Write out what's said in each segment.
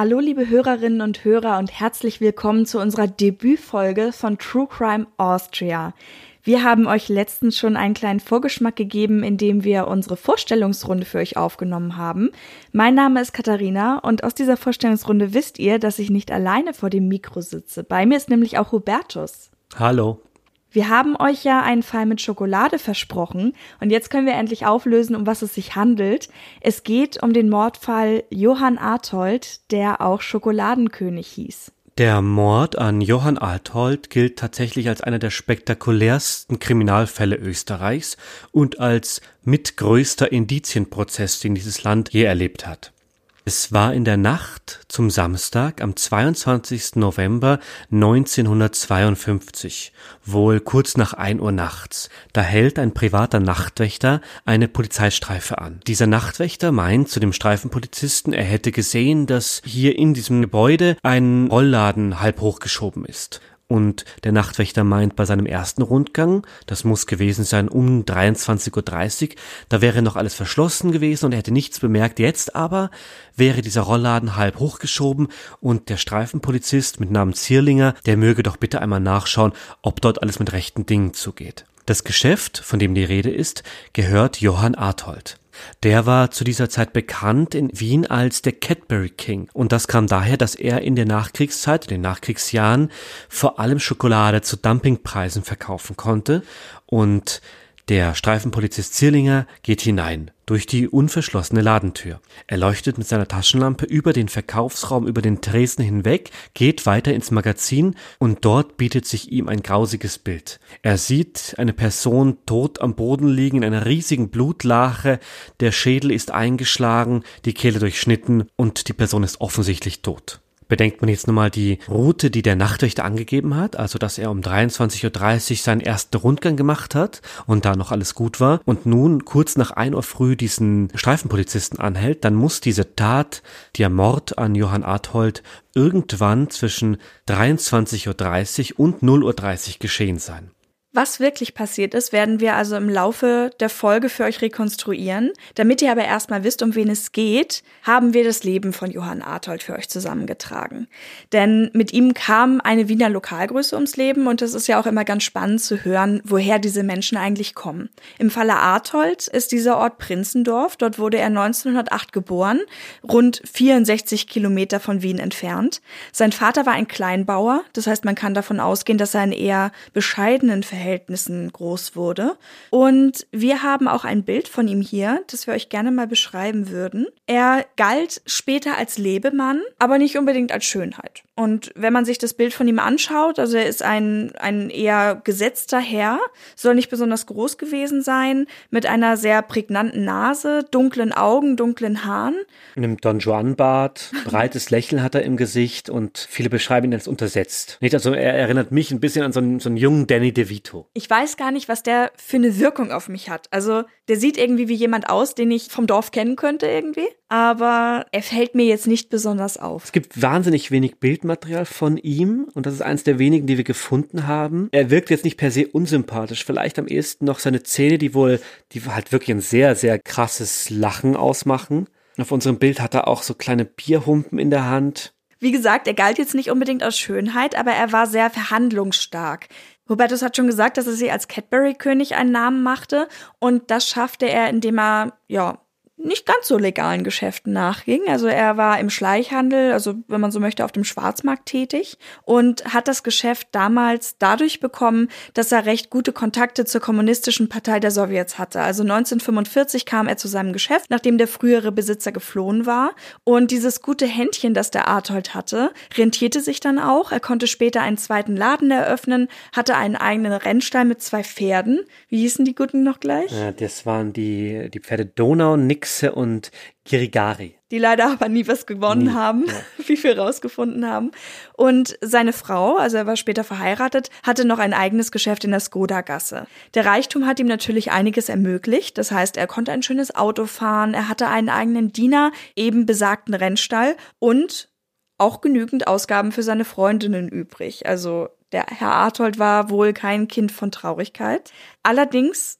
Hallo liebe Hörerinnen und Hörer und herzlich willkommen zu unserer Debütfolge von True Crime Austria. Wir haben euch letztens schon einen kleinen Vorgeschmack gegeben, indem wir unsere Vorstellungsrunde für euch aufgenommen haben. Mein Name ist Katharina und aus dieser Vorstellungsrunde wisst ihr, dass ich nicht alleine vor dem Mikro sitze. Bei mir ist nämlich auch Hubertus. Hallo. Wir haben euch ja einen Fall mit Schokolade versprochen und jetzt können wir endlich auflösen, um was es sich handelt. Es geht um den Mordfall Johann Arthold, der auch Schokoladenkönig hieß. Der Mord an Johann Arthold gilt tatsächlich als einer der spektakulärsten Kriminalfälle Österreichs und als mitgrößter Indizienprozess, den dieses Land je erlebt hat. Es war in der Nacht zum Samstag am 22. November 1952, wohl kurz nach ein Uhr nachts. Da hält ein privater Nachtwächter eine Polizeistreife an. Dieser Nachtwächter meint zu dem Streifenpolizisten, er hätte gesehen, dass hier in diesem Gebäude ein Rollladen halb hochgeschoben ist. Und der Nachtwächter meint bei seinem ersten Rundgang, das muss gewesen sein um 23.30 Uhr, da wäre noch alles verschlossen gewesen und er hätte nichts bemerkt. Jetzt aber wäre dieser Rollladen halb hochgeschoben und der Streifenpolizist mit Namen Zierlinger, der möge doch bitte einmal nachschauen, ob dort alles mit rechten Dingen zugeht. Das Geschäft, von dem die Rede ist, gehört Johann Arthold. Der war zu dieser Zeit bekannt in Wien als der Cadbury King. Und das kam daher, dass er in der Nachkriegszeit, in den Nachkriegsjahren, vor allem Schokolade zu Dumpingpreisen verkaufen konnte. Und der Streifenpolizist Zierlinger geht hinein durch die unverschlossene Ladentür. Er leuchtet mit seiner Taschenlampe über den Verkaufsraum, über den Tresen hinweg, geht weiter ins Magazin und dort bietet sich ihm ein grausiges Bild. Er sieht eine Person tot am Boden liegen in einer riesigen Blutlache, der Schädel ist eingeschlagen, die Kehle durchschnitten und die Person ist offensichtlich tot. Bedenkt man jetzt nochmal die Route, die der Nachtwächter angegeben hat, also dass er um 23.30 Uhr seinen ersten Rundgang gemacht hat und da noch alles gut war und nun kurz nach 1 Uhr früh diesen Streifenpolizisten anhält, dann muss diese Tat, der Mord an Johann Arthold, irgendwann zwischen 23.30 Uhr und 0.30 Uhr geschehen sein. Was wirklich passiert ist, werden wir also im Laufe der Folge für euch rekonstruieren. Damit ihr aber erstmal wisst, um wen es geht, haben wir das Leben von Johann Arthold für euch zusammengetragen. Denn mit ihm kam eine Wiener Lokalgröße ums Leben und es ist ja auch immer ganz spannend zu hören, woher diese Menschen eigentlich kommen. Im Falle Arthold ist dieser Ort Prinzendorf. Dort wurde er 1908 geboren, rund 64 Kilometer von Wien entfernt. Sein Vater war ein Kleinbauer, das heißt, man kann davon ausgehen, dass er einen eher bescheidenen Verhältnis Verhältnissen groß wurde. Und wir haben auch ein Bild von ihm hier, das wir euch gerne mal beschreiben würden. Er galt später als Lebemann, aber nicht unbedingt als Schönheit. Und wenn man sich das Bild von ihm anschaut, also er ist ein, ein eher gesetzter Herr, soll nicht besonders groß gewesen sein, mit einer sehr prägnanten Nase, dunklen Augen, dunklen Haaren. Einem Don Juan Bart, breites Lächeln hat er im Gesicht und viele beschreiben ihn als untersetzt. Nicht, also er erinnert mich ein bisschen an so einen, so einen jungen Danny DeVito. Ich weiß gar nicht, was der für eine Wirkung auf mich hat. Also der sieht irgendwie wie jemand aus, den ich vom Dorf kennen könnte irgendwie, aber er fällt mir jetzt nicht besonders auf. Es gibt wahnsinnig wenig Bildmaterial Bildmaterial von ihm und das ist eines der wenigen, die wir gefunden haben. Er wirkt jetzt nicht per se unsympathisch, vielleicht am ehesten noch seine Zähne, die wohl, die halt wirklich ein sehr, sehr krasses Lachen ausmachen. Auf unserem Bild hat er auch so kleine Bierhumpen in der Hand. Wie gesagt, er galt jetzt nicht unbedingt aus Schönheit, aber er war sehr verhandlungsstark. Hubertus hat schon gesagt, dass er sich als Cadbury-König einen Namen machte und das schaffte er, indem er, ja, nicht ganz so legalen Geschäften nachging. Also er war im Schleichhandel, also wenn man so möchte, auf dem Schwarzmarkt tätig und hat das Geschäft damals dadurch bekommen, dass er recht gute Kontakte zur kommunistischen Partei der Sowjets hatte. Also 1945 kam er zu seinem Geschäft, nachdem der frühere Besitzer geflohen war. Und dieses gute Händchen, das der Arthold hatte, rentierte sich dann auch. Er konnte später einen zweiten Laden eröffnen, hatte einen eigenen Rennstall mit zwei Pferden. Wie hießen die guten noch gleich? Ja, das waren die, die Pferde Donau, Nix Nixe und Girigari. die leider aber nie was gewonnen nie. haben, ja. wie wir rausgefunden haben. Und seine Frau, also er war später verheiratet, hatte noch ein eigenes Geschäft in der Skoda-Gasse. Der Reichtum hat ihm natürlich einiges ermöglicht. Das heißt, er konnte ein schönes Auto fahren, er hatte einen eigenen Diener, eben besagten Rennstall und auch genügend Ausgaben für seine Freundinnen übrig. Also der Herr Arthold war wohl kein Kind von Traurigkeit. Allerdings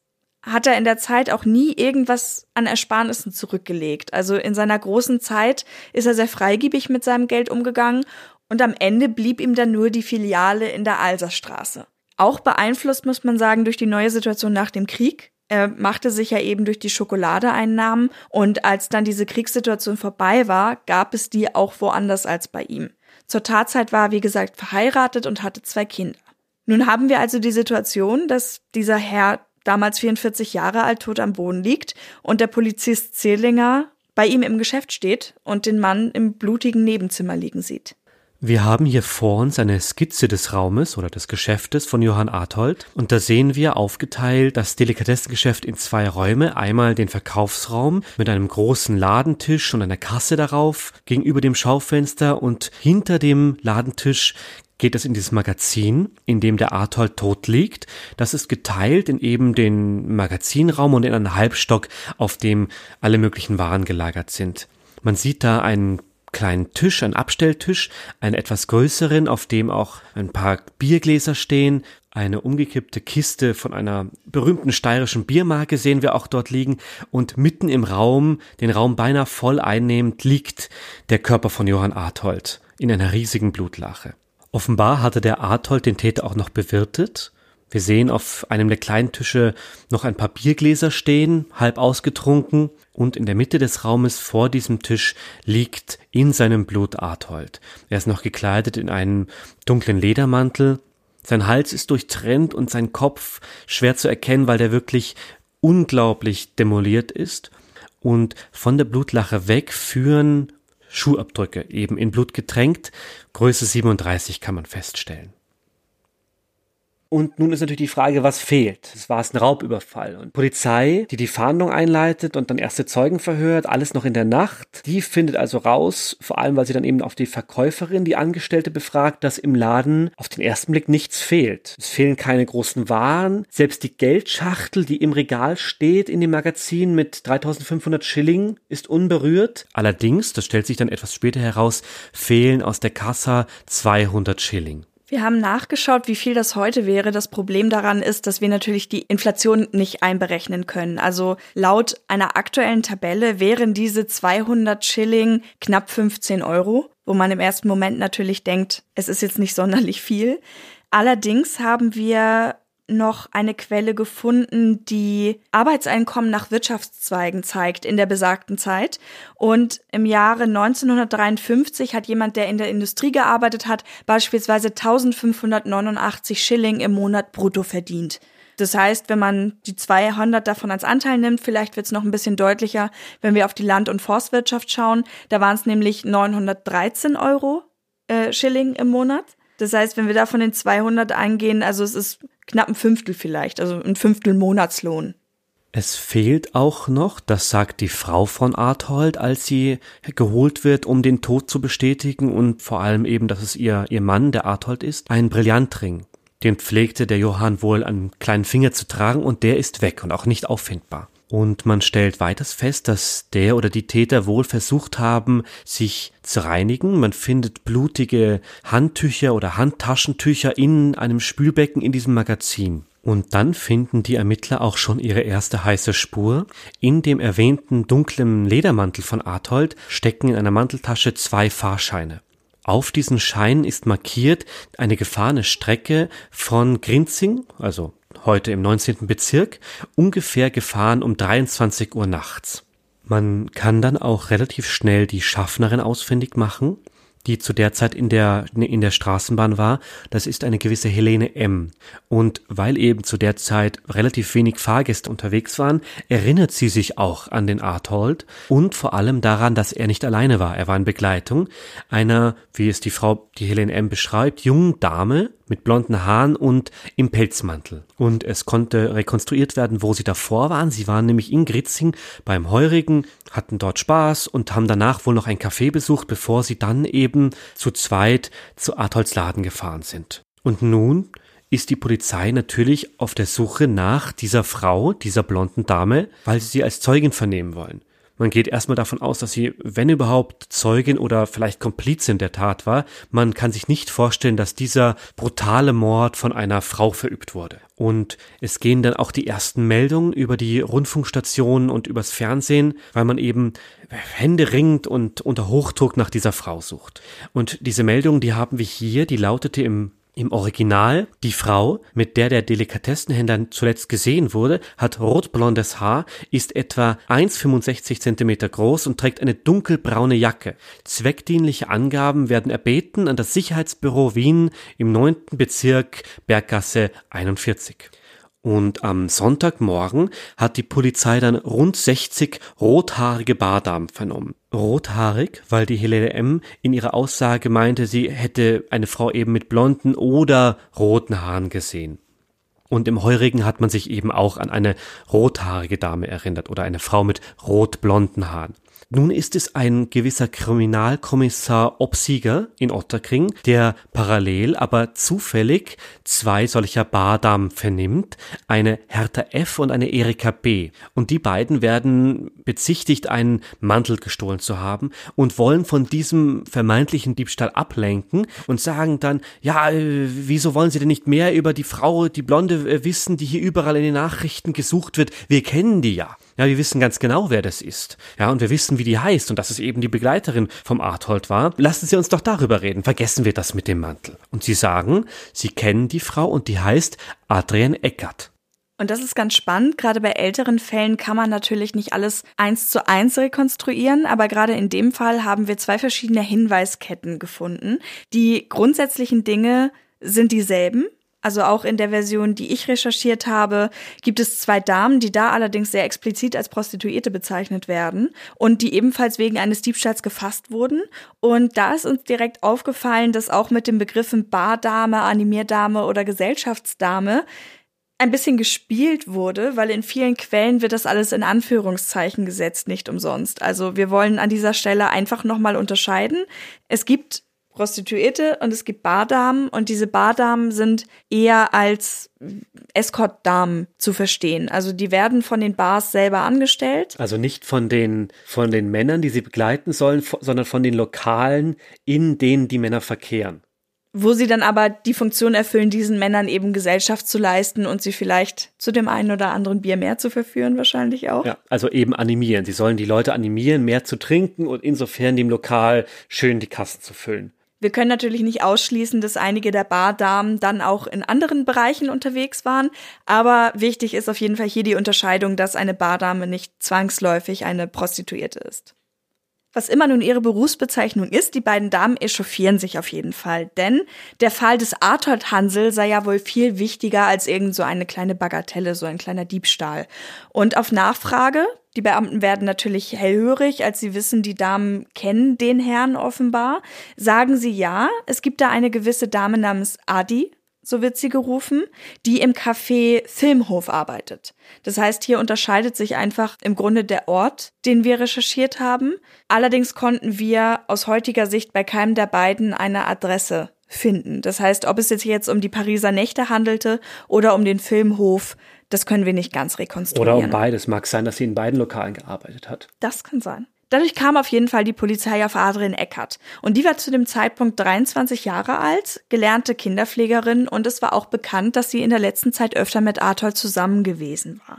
hat er in der Zeit auch nie irgendwas an Ersparnissen zurückgelegt. Also in seiner großen Zeit ist er sehr freigebig mit seinem Geld umgegangen und am Ende blieb ihm dann nur die Filiale in der Alserstraße. Auch beeinflusst, muss man sagen, durch die neue Situation nach dem Krieg. Er machte sich ja eben durch die Schokolade einen Namen und als dann diese Kriegssituation vorbei war, gab es die auch woanders als bei ihm. Zur Tatzeit war er, wie gesagt, verheiratet und hatte zwei Kinder. Nun haben wir also die Situation, dass dieser Herr damals 44 Jahre alt, tot am Boden liegt und der Polizist Zehlinger bei ihm im Geschäft steht und den Mann im blutigen Nebenzimmer liegen sieht. Wir haben hier vor uns eine Skizze des Raumes oder des Geschäftes von Johann Arthold und da sehen wir aufgeteilt das Delikatessengeschäft in zwei Räume. Einmal den Verkaufsraum mit einem großen Ladentisch und einer Kasse darauf gegenüber dem Schaufenster und hinter dem Ladentisch geht es in dieses Magazin, in dem der Arthold tot liegt. Das ist geteilt in eben den Magazinraum und in einen Halbstock, auf dem alle möglichen Waren gelagert sind. Man sieht da einen kleinen Tisch, einen Abstelltisch, einen etwas größeren, auf dem auch ein paar Biergläser stehen, eine umgekippte Kiste von einer berühmten steirischen Biermarke sehen wir auch dort liegen und mitten im Raum, den Raum beinahe voll einnehmend, liegt der Körper von Johann Arthold in einer riesigen Blutlache. Offenbar hatte der Arthold den Täter auch noch bewirtet wir sehen auf einem der kleinen Tische noch ein paar Biergläser stehen, halb ausgetrunken, und in der Mitte des Raumes vor diesem Tisch liegt in seinem Blut Arthold. Er ist noch gekleidet in einen dunklen Ledermantel, sein Hals ist durchtrennt und sein Kopf schwer zu erkennen, weil der wirklich unglaublich demoliert ist. Und von der Blutlache weg führen Schuhabdrücke, eben in Blut getränkt, Größe 37 kann man feststellen. Und nun ist natürlich die Frage, was fehlt. Es war es ein Raubüberfall. Und Polizei, die die Fahndung einleitet und dann erste Zeugen verhört, alles noch in der Nacht, die findet also raus, vor allem weil sie dann eben auf die Verkäuferin, die Angestellte befragt, dass im Laden auf den ersten Blick nichts fehlt. Es fehlen keine großen Waren. Selbst die Geldschachtel, die im Regal steht in dem Magazin mit 3500 Schilling, ist unberührt. Allerdings, das stellt sich dann etwas später heraus, fehlen aus der Kassa 200 Schilling. Wir haben nachgeschaut, wie viel das heute wäre. Das Problem daran ist, dass wir natürlich die Inflation nicht einberechnen können. Also laut einer aktuellen Tabelle wären diese 200 Schilling knapp 15 Euro, wo man im ersten Moment natürlich denkt, es ist jetzt nicht sonderlich viel. Allerdings haben wir noch eine Quelle gefunden, die Arbeitseinkommen nach Wirtschaftszweigen zeigt in der besagten Zeit. Und im Jahre 1953 hat jemand, der in der Industrie gearbeitet hat, beispielsweise 1589 Schilling im Monat brutto verdient. Das heißt, wenn man die 200 davon als Anteil nimmt, vielleicht wird es noch ein bisschen deutlicher, wenn wir auf die Land- und Forstwirtschaft schauen. Da waren es nämlich 913 Euro äh, Schilling im Monat. Das heißt, wenn wir da von den 200 eingehen, also es ist knapp ein Fünftel vielleicht, also ein Fünftel Monatslohn. Es fehlt auch noch, das sagt die Frau von Arthold, als sie geholt wird, um den Tod zu bestätigen und vor allem eben, dass es ihr, ihr Mann, der Arthold ist, ein Brillantring. Den pflegte der Johann wohl an kleinen Finger zu tragen und der ist weg und auch nicht auffindbar. Und man stellt weiters fest, dass der oder die Täter wohl versucht haben, sich zu reinigen. Man findet blutige Handtücher oder Handtaschentücher in einem Spülbecken in diesem Magazin. Und dann finden die Ermittler auch schon ihre erste heiße Spur. In dem erwähnten dunklen Ledermantel von Arthold stecken in einer Manteltasche zwei Fahrscheine. Auf diesen Scheinen ist markiert eine gefahrene Strecke von Grinzing, also heute im 19. Bezirk, ungefähr gefahren um 23 Uhr nachts. Man kann dann auch relativ schnell die Schaffnerin ausfindig machen. Die zu der Zeit in der, in der Straßenbahn war, das ist eine gewisse Helene M. Und weil eben zu der Zeit relativ wenig Fahrgäste unterwegs waren, erinnert sie sich auch an den Arthold und vor allem daran, dass er nicht alleine war. Er war in Begleitung einer, wie es die Frau, die Helene M. beschreibt, jungen Dame, mit blonden Haaren und im Pelzmantel. Und es konnte rekonstruiert werden, wo sie davor waren. Sie waren nämlich in Gritzing beim Heurigen, hatten dort Spaß und haben danach wohl noch ein Café besucht, bevor sie dann eben zu zweit zu Atolls Laden gefahren sind. Und nun ist die Polizei natürlich auf der Suche nach dieser Frau, dieser blonden Dame, weil sie sie als Zeugin vernehmen wollen. Man geht erstmal davon aus, dass sie, wenn überhaupt, Zeugin oder vielleicht Komplizin der Tat war. Man kann sich nicht vorstellen, dass dieser brutale Mord von einer Frau verübt wurde. Und es gehen dann auch die ersten Meldungen über die Rundfunkstationen und übers Fernsehen, weil man eben Hände ringt und unter Hochdruck nach dieser Frau sucht. Und diese Meldung, die haben wir hier, die lautete im im Original, die Frau, mit der der Delikatessenhändler zuletzt gesehen wurde, hat rotblondes Haar, ist etwa 1,65 Zentimeter groß und trägt eine dunkelbraune Jacke. Zweckdienliche Angaben werden erbeten an das Sicherheitsbüro Wien im 9. Bezirk Berggasse 41. Und am Sonntagmorgen hat die Polizei dann rund 60 rothaarige Bardamen vernommen. Rothaarig, weil die Helene M. in ihrer Aussage meinte, sie hätte eine Frau eben mit blonden oder roten Haaren gesehen. Und im Heurigen hat man sich eben auch an eine rothaarige Dame erinnert oder eine Frau mit rotblonden Haaren. Nun ist es ein gewisser Kriminalkommissar Obsieger in Otterkring, der parallel, aber zufällig zwei solcher Bardamen vernimmt, eine Hertha F und eine Erika B. Und die beiden werden bezichtigt, einen Mantel gestohlen zu haben und wollen von diesem vermeintlichen Diebstahl ablenken und sagen dann, ja, äh, wieso wollen Sie denn nicht mehr über die Frau, die Blonde äh, wissen, die hier überall in den Nachrichten gesucht wird? Wir kennen die ja. Ja, wir wissen ganz genau, wer das ist. Ja, und wir wissen, wie die heißt und dass es eben die Begleiterin vom Arthold war. Lassen Sie uns doch darüber reden. Vergessen wir das mit dem Mantel. Und Sie sagen, Sie kennen die Frau und die heißt Adrienne Eckert. Und das ist ganz spannend. Gerade bei älteren Fällen kann man natürlich nicht alles eins zu eins rekonstruieren, aber gerade in dem Fall haben wir zwei verschiedene Hinweisketten gefunden. Die grundsätzlichen Dinge sind dieselben. Also auch in der Version, die ich recherchiert habe, gibt es zwei Damen, die da allerdings sehr explizit als Prostituierte bezeichnet werden und die ebenfalls wegen eines Diebstahls gefasst wurden. Und da ist uns direkt aufgefallen, dass auch mit den Begriffen Bardame, Animierdame oder Gesellschaftsdame ein bisschen gespielt wurde, weil in vielen Quellen wird das alles in Anführungszeichen gesetzt, nicht umsonst. Also wir wollen an dieser Stelle einfach nochmal unterscheiden. Es gibt Prostituierte und es gibt Bardamen und diese Bardamen sind eher als Escort-Damen zu verstehen. Also die werden von den Bars selber angestellt. Also nicht von den, von den Männern, die sie begleiten sollen, sondern von den Lokalen, in denen die Männer verkehren. Wo sie dann aber die Funktion erfüllen, diesen Männern eben Gesellschaft zu leisten und sie vielleicht zu dem einen oder anderen Bier mehr zu verführen, wahrscheinlich auch. Ja, also eben animieren. Sie sollen die Leute animieren, mehr zu trinken und insofern dem Lokal schön die Kassen zu füllen. Wir können natürlich nicht ausschließen, dass einige der Bardamen dann auch in anderen Bereichen unterwegs waren, aber wichtig ist auf jeden Fall hier die Unterscheidung, dass eine Bardame nicht zwangsläufig eine Prostituierte ist. Was immer nun ihre Berufsbezeichnung ist, die beiden Damen echauffieren sich auf jeden Fall. Denn der Fall des Arthur Hansel sei ja wohl viel wichtiger als irgend so eine kleine Bagatelle, so ein kleiner Diebstahl. Und auf Nachfrage, die Beamten werden natürlich hellhörig, als sie wissen, die Damen kennen den Herrn offenbar, sagen sie ja, es gibt da eine gewisse Dame namens Adi, so wird sie gerufen, die im Café Filmhof arbeitet. Das heißt, hier unterscheidet sich einfach im Grunde der Ort, den wir recherchiert haben. Allerdings konnten wir aus heutiger Sicht bei keinem der beiden eine Adresse finden. Das heißt, ob es jetzt um die Pariser Nächte handelte oder um den Filmhof, das können wir nicht ganz rekonstruieren. Oder um beides. Mag sein, dass sie in beiden Lokalen gearbeitet hat. Das kann sein. Dadurch kam auf jeden Fall die Polizei auf Adrian Eckert. Und die war zu dem Zeitpunkt 23 Jahre alt, gelernte Kinderpflegerin und es war auch bekannt, dass sie in der letzten Zeit öfter mit Arthur zusammen gewesen war.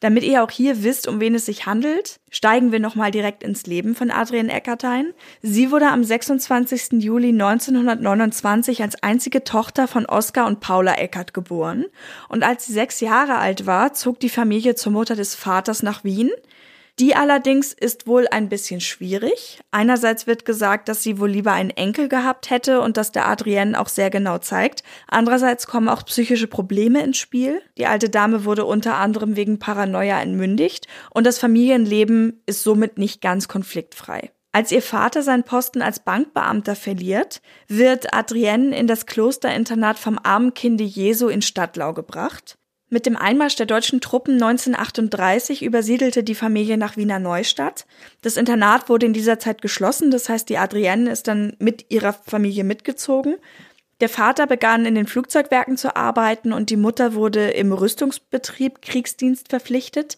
Damit ihr auch hier wisst, um wen es sich handelt, steigen wir nochmal direkt ins Leben von Adrian Eckert ein. Sie wurde am 26. Juli 1929 als einzige Tochter von Oskar und Paula Eckert geboren. Und als sie sechs Jahre alt war, zog die Familie zur Mutter des Vaters nach Wien. Die allerdings ist wohl ein bisschen schwierig. Einerseits wird gesagt, dass sie wohl lieber einen Enkel gehabt hätte und dass der Adrienne auch sehr genau zeigt. Andererseits kommen auch psychische Probleme ins Spiel. Die alte Dame wurde unter anderem wegen Paranoia entmündigt und das Familienleben ist somit nicht ganz konfliktfrei. Als ihr Vater seinen Posten als Bankbeamter verliert, wird Adrienne in das Klosterinternat vom armen Kinde Jesu in Stadtlau gebracht. Mit dem Einmarsch der deutschen Truppen 1938 übersiedelte die Familie nach Wiener Neustadt. Das Internat wurde in dieser Zeit geschlossen, das heißt, die Adrienne ist dann mit ihrer Familie mitgezogen. Der Vater begann in den Flugzeugwerken zu arbeiten und die Mutter wurde im Rüstungsbetrieb Kriegsdienst verpflichtet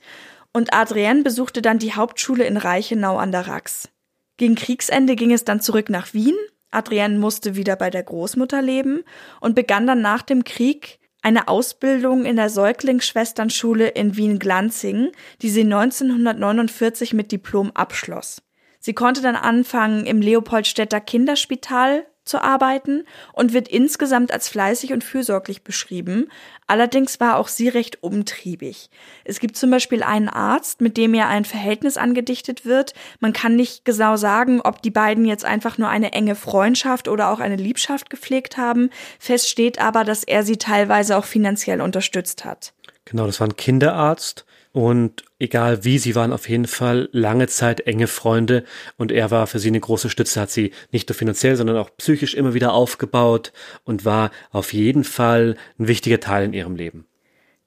und Adrienne besuchte dann die Hauptschule in Reichenau an der Rax. Gegen Kriegsende ging es dann zurück nach Wien. Adrienne musste wieder bei der Großmutter leben und begann dann nach dem Krieg eine Ausbildung in der Säuglingsschwesternschule in Wien-Glanzing, die sie 1949 mit Diplom abschloss. Sie konnte dann anfangen, im Leopoldstädter Kinderspital zu arbeiten und wird insgesamt als fleißig und fürsorglich beschrieben. Allerdings war auch sie recht umtriebig. Es gibt zum Beispiel einen Arzt, mit dem ihr ein Verhältnis angedichtet wird. Man kann nicht genau sagen, ob die beiden jetzt einfach nur eine enge Freundschaft oder auch eine Liebschaft gepflegt haben. Fest steht aber, dass er sie teilweise auch finanziell unterstützt hat. Genau, das war ein Kinderarzt und egal wie, sie waren auf jeden Fall lange Zeit enge Freunde und er war für sie eine große Stütze, hat sie nicht nur finanziell, sondern auch psychisch immer wieder aufgebaut und war auf jeden Fall ein wichtiger Teil in ihrem Leben.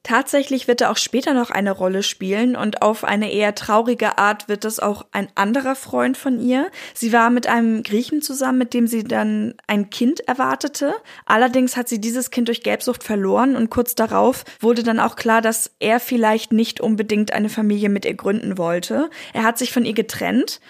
Tatsächlich wird er auch später noch eine Rolle spielen und auf eine eher traurige Art wird es auch ein anderer Freund von ihr. Sie war mit einem Griechen zusammen, mit dem sie dann ein Kind erwartete. Allerdings hat sie dieses Kind durch Gelbsucht verloren und kurz darauf wurde dann auch klar, dass er vielleicht nicht unbedingt eine Familie mit ihr gründen wollte. Er hat sich von ihr getrennt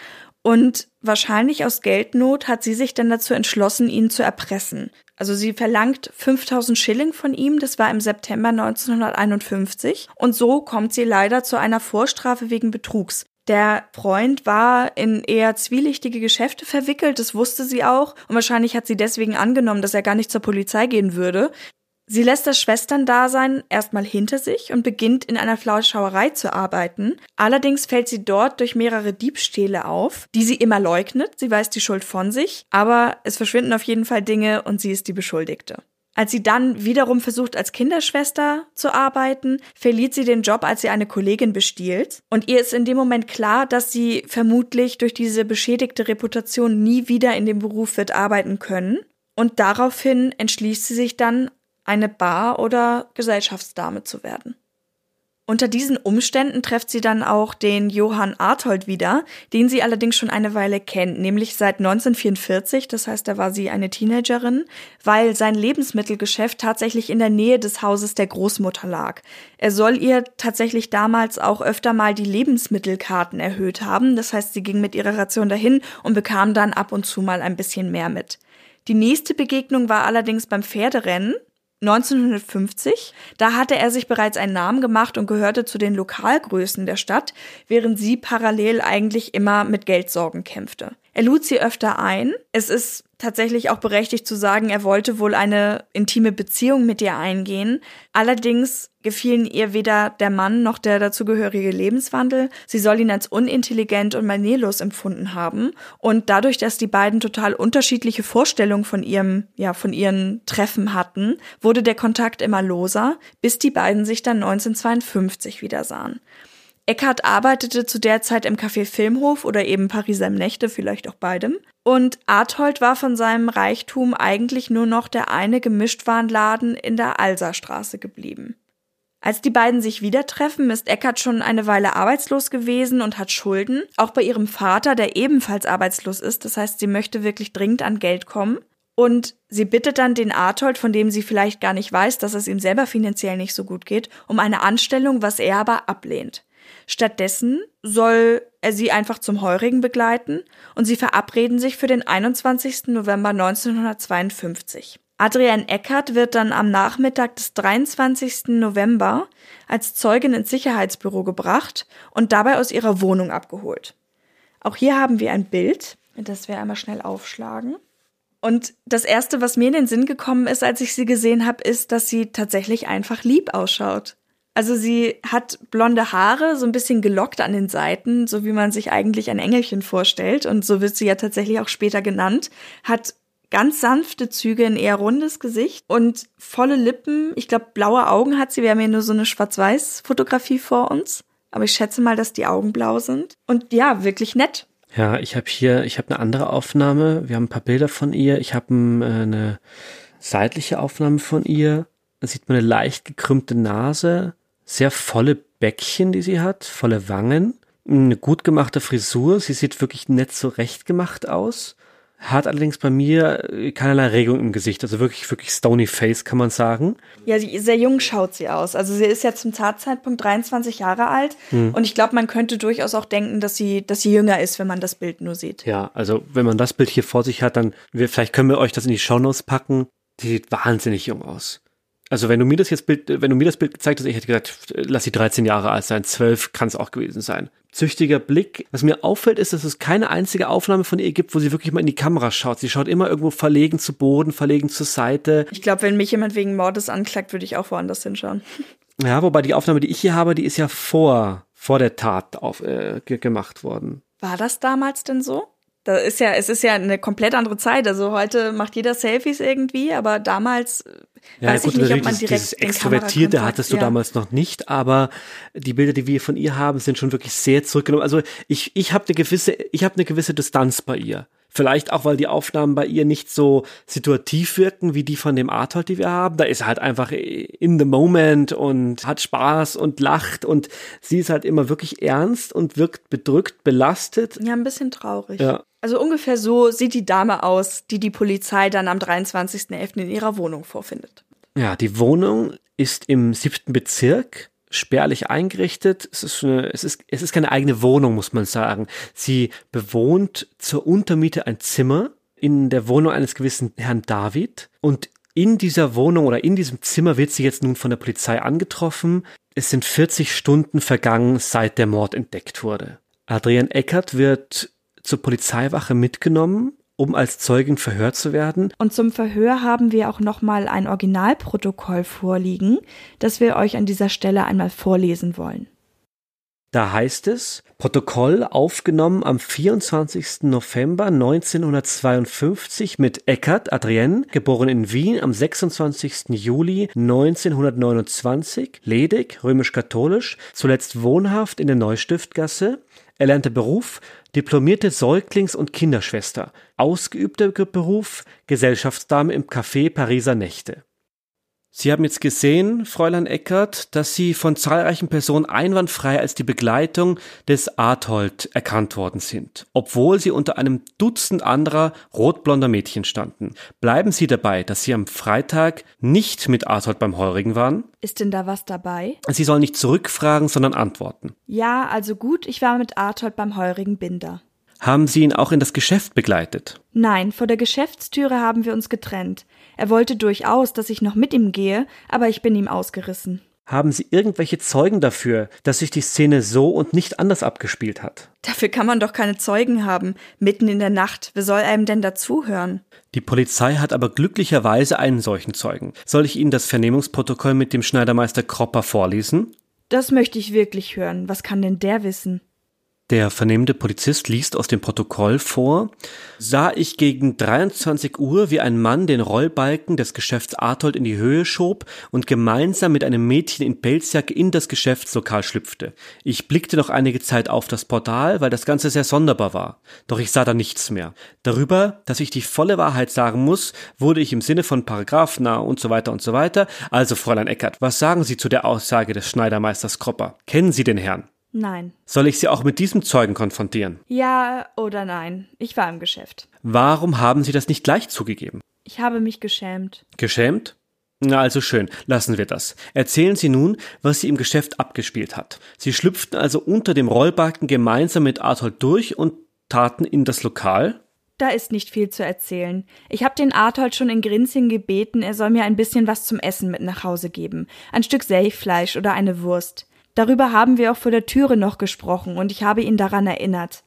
und wahrscheinlich aus Geldnot hat sie sich dann dazu entschlossen, ihn zu erpressen. Also sie verlangt 5000 Schilling von ihm, das war im September 1951. Und so kommt sie leider zu einer Vorstrafe wegen Betrugs. Der Freund war in eher zwielichtige Geschäfte verwickelt, das wusste sie auch. Und wahrscheinlich hat sie deswegen angenommen, dass er gar nicht zur Polizei gehen würde. Sie lässt das Schwesterndasein erstmal hinter sich und beginnt in einer Flauschauerei zu arbeiten. Allerdings fällt sie dort durch mehrere Diebstähle auf, die sie immer leugnet. Sie weiß die Schuld von sich, aber es verschwinden auf jeden Fall Dinge und sie ist die Beschuldigte. Als sie dann wiederum versucht, als Kinderschwester zu arbeiten, verliert sie den Job, als sie eine Kollegin bestiehlt. Und ihr ist in dem Moment klar, dass sie vermutlich durch diese beschädigte Reputation nie wieder in dem Beruf wird arbeiten können. Und daraufhin entschließt sie sich dann, eine Bar- oder Gesellschaftsdame zu werden. Unter diesen Umständen trefft sie dann auch den Johann Arthold wieder, den sie allerdings schon eine Weile kennt, nämlich seit 1944, das heißt, da war sie eine Teenagerin, weil sein Lebensmittelgeschäft tatsächlich in der Nähe des Hauses der Großmutter lag. Er soll ihr tatsächlich damals auch öfter mal die Lebensmittelkarten erhöht haben, das heißt, sie ging mit ihrer Ration dahin und bekam dann ab und zu mal ein bisschen mehr mit. Die nächste Begegnung war allerdings beim Pferderennen. 1950, da hatte er sich bereits einen Namen gemacht und gehörte zu den Lokalgrößen der Stadt, während sie parallel eigentlich immer mit Geldsorgen kämpfte. Er lud sie öfter ein. Es ist tatsächlich auch berechtigt zu sagen, er wollte wohl eine intime Beziehung mit ihr eingehen. Allerdings gefielen ihr weder der Mann noch der dazugehörige Lebenswandel. Sie soll ihn als unintelligent und manierlos empfunden haben. Und dadurch, dass die beiden total unterschiedliche Vorstellungen von ihrem, ja, von ihren Treffen hatten, wurde der Kontakt immer loser, bis die beiden sich dann 1952 wieder sahen. Eckhart arbeitete zu der Zeit im Café Filmhof oder eben Pariser Nächte, vielleicht auch beidem. Und Arthold war von seinem Reichtum eigentlich nur noch der eine Gemischtwarenladen in der Alserstraße geblieben. Als die beiden sich wieder treffen, ist Eckert schon eine Weile arbeitslos gewesen und hat Schulden. Auch bei ihrem Vater, der ebenfalls arbeitslos ist. Das heißt, sie möchte wirklich dringend an Geld kommen. Und sie bittet dann den Arthold, von dem sie vielleicht gar nicht weiß, dass es ihm selber finanziell nicht so gut geht, um eine Anstellung, was er aber ablehnt. Stattdessen soll er sie einfach zum Heurigen begleiten und sie verabreden sich für den 21. November 1952. Adrienne Eckert wird dann am Nachmittag des 23. November als Zeugin ins Sicherheitsbüro gebracht und dabei aus ihrer Wohnung abgeholt. Auch hier haben wir ein Bild, das wir einmal schnell aufschlagen. Und das erste, was mir in den Sinn gekommen ist, als ich sie gesehen habe, ist, dass sie tatsächlich einfach lieb ausschaut. Also sie hat blonde Haare, so ein bisschen gelockt an den Seiten, so wie man sich eigentlich ein Engelchen vorstellt. Und so wird sie ja tatsächlich auch später genannt. Hat ganz sanfte Züge, ein eher rundes Gesicht und volle Lippen. Ich glaube, blaue Augen hat sie. Wir haben hier nur so eine Schwarz-Weiß-Fotografie vor uns. Aber ich schätze mal, dass die Augen blau sind. Und ja, wirklich nett. Ja, ich habe hier, ich habe eine andere Aufnahme. Wir haben ein paar Bilder von ihr. Ich habe äh, eine seitliche Aufnahme von ihr. Da sieht man eine leicht gekrümmte Nase, sehr volle Bäckchen, die sie hat, volle Wangen, eine gut gemachte Frisur. Sie sieht wirklich nett zurecht gemacht aus hat allerdings bei mir äh, keinerlei Regung im Gesicht, also wirklich, wirklich stony face, kann man sagen. Ja, sehr jung schaut sie aus. Also sie ist ja zum Tatzeitpunkt 23 Jahre alt hm. und ich glaube, man könnte durchaus auch denken, dass sie, dass sie jünger ist, wenn man das Bild nur sieht. Ja, also wenn man das Bild hier vor sich hat, dann, wir, vielleicht können wir euch das in die Shownotes packen. Die sieht wahnsinnig jung aus. Also wenn du mir das jetzt Bild, wenn du mir das Bild gezeigt hast, ich hätte gesagt, lass sie 13 Jahre alt sein, 12 kann es auch gewesen sein. Züchtiger Blick. Was mir auffällt, ist, dass es keine einzige Aufnahme von ihr gibt, wo sie wirklich mal in die Kamera schaut. Sie schaut immer irgendwo verlegen zu Boden, verlegen zur Seite. Ich glaube, wenn mich jemand wegen Mordes anklagt, würde ich auch woanders hinschauen. Ja, wobei die Aufnahme, die ich hier habe, die ist ja vor, vor der Tat auf, äh, gemacht worden. War das damals denn so? Da ist ja, es ist ja eine komplett andere Zeit. Also heute macht jeder Selfies irgendwie, aber damals äh, ja, weiß gut, ich nicht, ob man direkt dieses Extrovertierte hattest du ja. damals noch nicht, aber die Bilder, die wir von ihr haben, sind schon wirklich sehr zurückgenommen. Also ich, ich habe eine gewisse, ich habe eine gewisse Distanz bei ihr. Vielleicht auch, weil die Aufnahmen bei ihr nicht so situativ wirken wie die von dem Arthold, die wir haben. Da ist er halt einfach in the moment und hat Spaß und lacht und sie ist halt immer wirklich ernst und wirkt bedrückt, belastet. Ja, ein bisschen traurig. Ja. Also ungefähr so sieht die Dame aus, die die Polizei dann am 23.11. in ihrer Wohnung vorfindet. Ja, die Wohnung ist im siebten Bezirk spärlich eingerichtet. Es ist, eine, es, ist, es ist keine eigene Wohnung, muss man sagen. Sie bewohnt zur Untermiete ein Zimmer in der Wohnung eines gewissen Herrn David. Und in dieser Wohnung oder in diesem Zimmer wird sie jetzt nun von der Polizei angetroffen. Es sind 40 Stunden vergangen, seit der Mord entdeckt wurde. Adrian Eckert wird zur Polizeiwache mitgenommen um als Zeugin verhört zu werden. Und zum Verhör haben wir auch nochmal ein Originalprotokoll vorliegen, das wir euch an dieser Stelle einmal vorlesen wollen. Da heißt es, Protokoll aufgenommen am 24. November 1952 mit Eckert Adrienne, geboren in Wien am 26. Juli 1929, ledig, römisch-katholisch, zuletzt wohnhaft in der Neustiftgasse, erlernter Beruf diplomierte Säuglings- und Kinderschwester, ausgeübter Beruf Gesellschaftsdame im Café Pariser Nächte. Sie haben jetzt gesehen, Fräulein Eckert, dass Sie von zahlreichen Personen einwandfrei als die Begleitung des Arthold erkannt worden sind, obwohl Sie unter einem Dutzend anderer rotblonder Mädchen standen. Bleiben Sie dabei, dass Sie am Freitag nicht mit Arthold beim Heurigen waren? Ist denn da was dabei? Sie sollen nicht zurückfragen, sondern antworten. Ja, also gut, ich war mit Arthold beim Heurigen Binder. Haben Sie ihn auch in das Geschäft begleitet? Nein, vor der Geschäftstüre haben wir uns getrennt. Er wollte durchaus, dass ich noch mit ihm gehe, aber ich bin ihm ausgerissen. Haben Sie irgendwelche Zeugen dafür, dass sich die Szene so und nicht anders abgespielt hat? Dafür kann man doch keine Zeugen haben, mitten in der Nacht. Wer soll einem denn dazuhören? Die Polizei hat aber glücklicherweise einen solchen Zeugen. Soll ich Ihnen das Vernehmungsprotokoll mit dem Schneidermeister Kropper vorlesen? Das möchte ich wirklich hören. Was kann denn der wissen? Der vernehmende Polizist liest aus dem Protokoll vor, sah ich gegen 23 Uhr, wie ein Mann den Rollbalken des Geschäfts Artold in die Höhe schob und gemeinsam mit einem Mädchen in Pelzjacke in das Geschäftslokal schlüpfte. Ich blickte noch einige Zeit auf das Portal, weil das Ganze sehr sonderbar war. Doch ich sah da nichts mehr. Darüber, dass ich die volle Wahrheit sagen muss, wurde ich im Sinne von Paragraphen und so weiter und so weiter. Also, Fräulein Eckert, was sagen Sie zu der Aussage des Schneidermeisters Kropper? Kennen Sie den Herrn? Nein. Soll ich Sie auch mit diesem Zeugen konfrontieren? Ja oder nein. Ich war im Geschäft. Warum haben Sie das nicht gleich zugegeben? Ich habe mich geschämt. Geschämt? Na also schön, lassen wir das. Erzählen Sie nun, was sie im Geschäft abgespielt hat. Sie schlüpften also unter dem Rollbalken gemeinsam mit Arthold durch und taten in das Lokal? Da ist nicht viel zu erzählen. Ich habe den Arthold schon in Grinzing gebeten, er soll mir ein bisschen was zum Essen mit nach Hause geben. Ein Stück Selchfleisch oder eine Wurst. Darüber haben wir auch vor der Türe noch gesprochen und ich habe ihn daran erinnert.